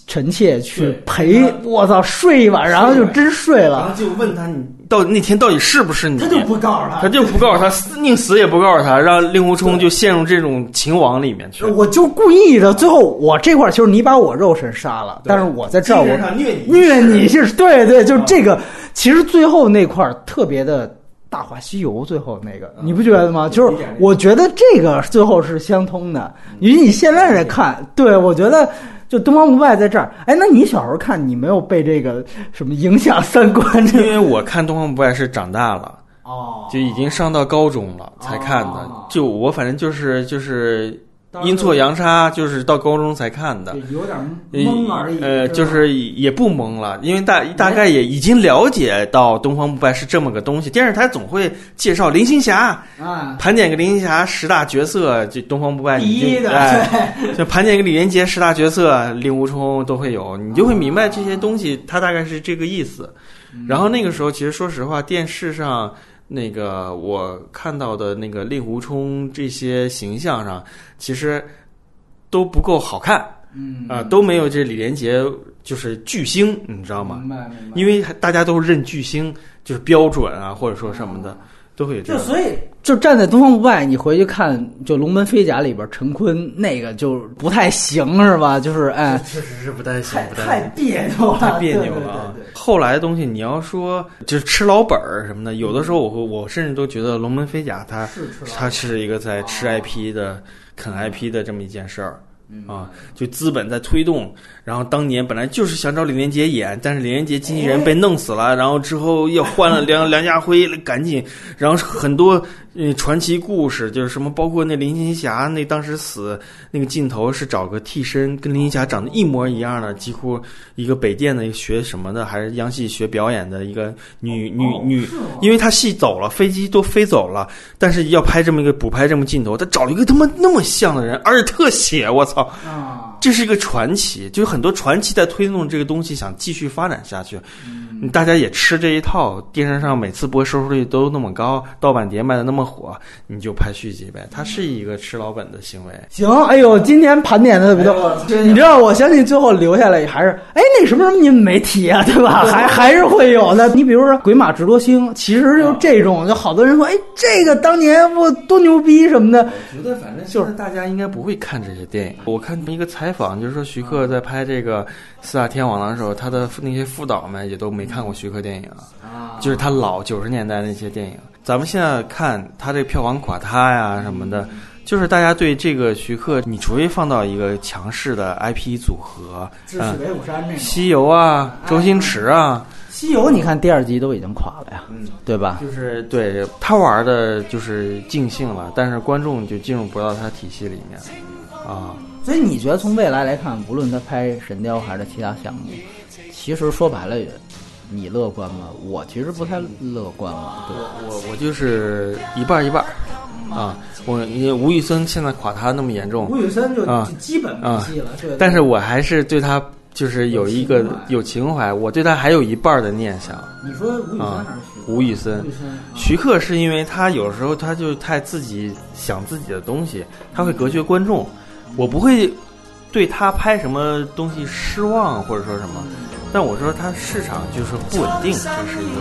[SPEAKER 3] 臣妾去陪，我操，睡一晚，然后就真睡了
[SPEAKER 2] 然后，就问他，你到那天到底是不是你？
[SPEAKER 3] 他就不告诉他，
[SPEAKER 2] 他就不告诉他，宁死也不告诉他，让令狐冲就陷入这种情网里面去。
[SPEAKER 3] 我就故意的，最后我这块儿就是你把我肉身杀了，但是我在这儿我
[SPEAKER 2] 虐你
[SPEAKER 3] 虐你是对对，就这个，其实最后那块儿特别的。大话西游最后那个，你不觉得吗？就是我觉得这个最后是相通的。以你现在来看，对我觉得就东方不败在这儿。哎，那你小时候看，你没有被这个什么影响三观？这
[SPEAKER 2] 因为我看《东方不败》是长大了，
[SPEAKER 3] 哦
[SPEAKER 2] 就已经上到高中了才看的
[SPEAKER 3] 哦。
[SPEAKER 2] 就我反正就是就是阴错阳差，就是到高中才看的。
[SPEAKER 3] 有点懵而已。
[SPEAKER 2] 呃，就是也不懵了，因为大大概也已经了解到东方不败是这么个东西。电视台总会介绍林青霞，
[SPEAKER 3] 啊，
[SPEAKER 2] 盘点个林青霞十大角色，就东方不败
[SPEAKER 3] 第一的，
[SPEAKER 2] 哎，[laughs] 就盘点个李连杰十大角色，令狐冲都会有，你就会明白这些东西，它大概是这个意思。然后那个时候，其实说实话，电视上那个我看到的那个令狐冲这些形象上，其实都不够好看
[SPEAKER 3] 嗯
[SPEAKER 2] 啊、都没有这李连杰就是巨星，你知道吗？
[SPEAKER 3] 明白明白。
[SPEAKER 2] 因为大家都认巨星就是标准啊，或者说什么的，都会有这样。
[SPEAKER 3] 就所以，就站在东方不败，你回去看，就《龙门飞甲》里边陈坤那个就不太行，是吧？就是哎，
[SPEAKER 2] 确实是不太行
[SPEAKER 3] 太。别扭了，
[SPEAKER 2] 太别扭
[SPEAKER 3] 对
[SPEAKER 2] 了啊
[SPEAKER 3] 对对！对
[SPEAKER 2] 后来的东西，你要说就是吃老本儿什么的，有的时候我会，我甚至都觉得《龙门飞甲》它它是一个在吃 IP 的、啃 IP 的这么一件事儿。啊，就资本在推动，然后当年本来就是想找李连杰演，但是李连杰经纪人被弄死了，然后之后又换了梁 [laughs] 梁家辉，赶紧，然后很多呃传奇故事，就是什么包括那林青霞那当时死那个镜头是找个替身，跟林青霞长得一模一样的，几乎一个北电的学什么的，还是央戏学表演的一个女女女，因为她戏走了，飞机都飞走了，但是要拍这么一个补拍这么镜头，她找了一个他妈那么像的人，而且特写，我操！
[SPEAKER 3] 啊，
[SPEAKER 2] 这是一个传奇，就是很多传奇在推动这个东西，想继续发展下去。大家也吃这一套，电视上每次播收视率都那么高，盗版碟卖的那么火，你就拍续集呗。它是一个吃老本的行为。
[SPEAKER 3] 行，哎呦，今天盘点的特别多，你知道，我相信最后留下来还是，哎，那什么什么你们没提啊，对吧？[laughs] 还还是会有的。你比如说《鬼马直多星》，其实就这种，就好多人说，哎，这个当年我多牛逼什么的，
[SPEAKER 2] 我觉得反正就是大家应该不会看这些电影。我看一个采访，就是说徐克在拍这个《四大天王》的时候，他的那些副导们也都没看过徐克电影啊，就是他老九十年代那些电影。咱们现在看他这票房垮塌呀什么的，就是大家对这个徐克，你除非放到一个强势的 IP 组合，嗯，
[SPEAKER 3] 北虎山那。
[SPEAKER 2] 西游啊，周星驰啊，
[SPEAKER 3] 西游，你看第二集都已经垮了呀，对吧？
[SPEAKER 2] 就是对他玩的就是尽兴了，但是观众就进入不到他体系里面啊。
[SPEAKER 3] 所以你觉得从未来来看，无论他拍《神雕》还是其他项目，其实说白了，你乐观吗？我其实不太乐观了。对，
[SPEAKER 2] 我我就是一半一半儿啊。我因为吴宇森现在垮塌那么严重，吴
[SPEAKER 3] 宇森就
[SPEAKER 2] 啊
[SPEAKER 3] 基本
[SPEAKER 2] 没
[SPEAKER 3] 戏了，对
[SPEAKER 2] 但是我还是对他就是有一个有情怀，我对他还有一半的念想。
[SPEAKER 3] 你说吴宇森
[SPEAKER 2] 啊
[SPEAKER 3] 还是徐克？
[SPEAKER 2] 吴宇森
[SPEAKER 3] 吴宇森，
[SPEAKER 2] 徐克是因为他有时候他就太自己想自己的东西，他会隔绝观众。我不会对他拍什么东西失望或者说什么，但我说它市场就是不稳定，这是一个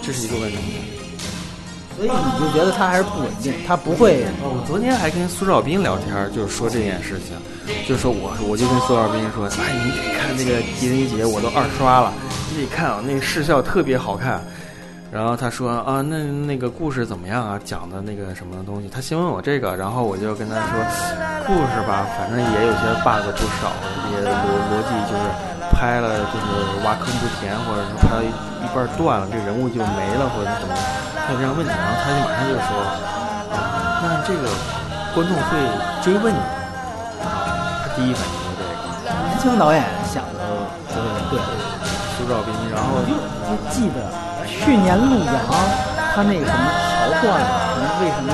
[SPEAKER 2] 这是一个问题。
[SPEAKER 3] 所以你就觉得它还是不稳定，它不会。
[SPEAKER 2] 哦，我昨天还跟苏兆斌聊天，就是说这件事情，就是说我我就跟苏兆斌说，哎，你得看那个狄仁杰，我都二刷了，你得看啊，那个视效特别好看。然后他说啊，那那个故事怎么样啊？讲的那个什么东西？他先问我这个，然后我就跟他说，故事吧，反正也有些 bug 不少，也逻逻辑就是拍了就是挖坑不填，或者是拍到一一半断了，这人物就没了，或者是怎么，他有这样问题，然后他就马上就说，啊，那这个观众会追问你啊，他第一反应就是这个。
[SPEAKER 3] 年轻导演想的对对，
[SPEAKER 2] 苏兆斌，然后
[SPEAKER 3] 我就就记得去年陆阳他那什么桥断了，为什么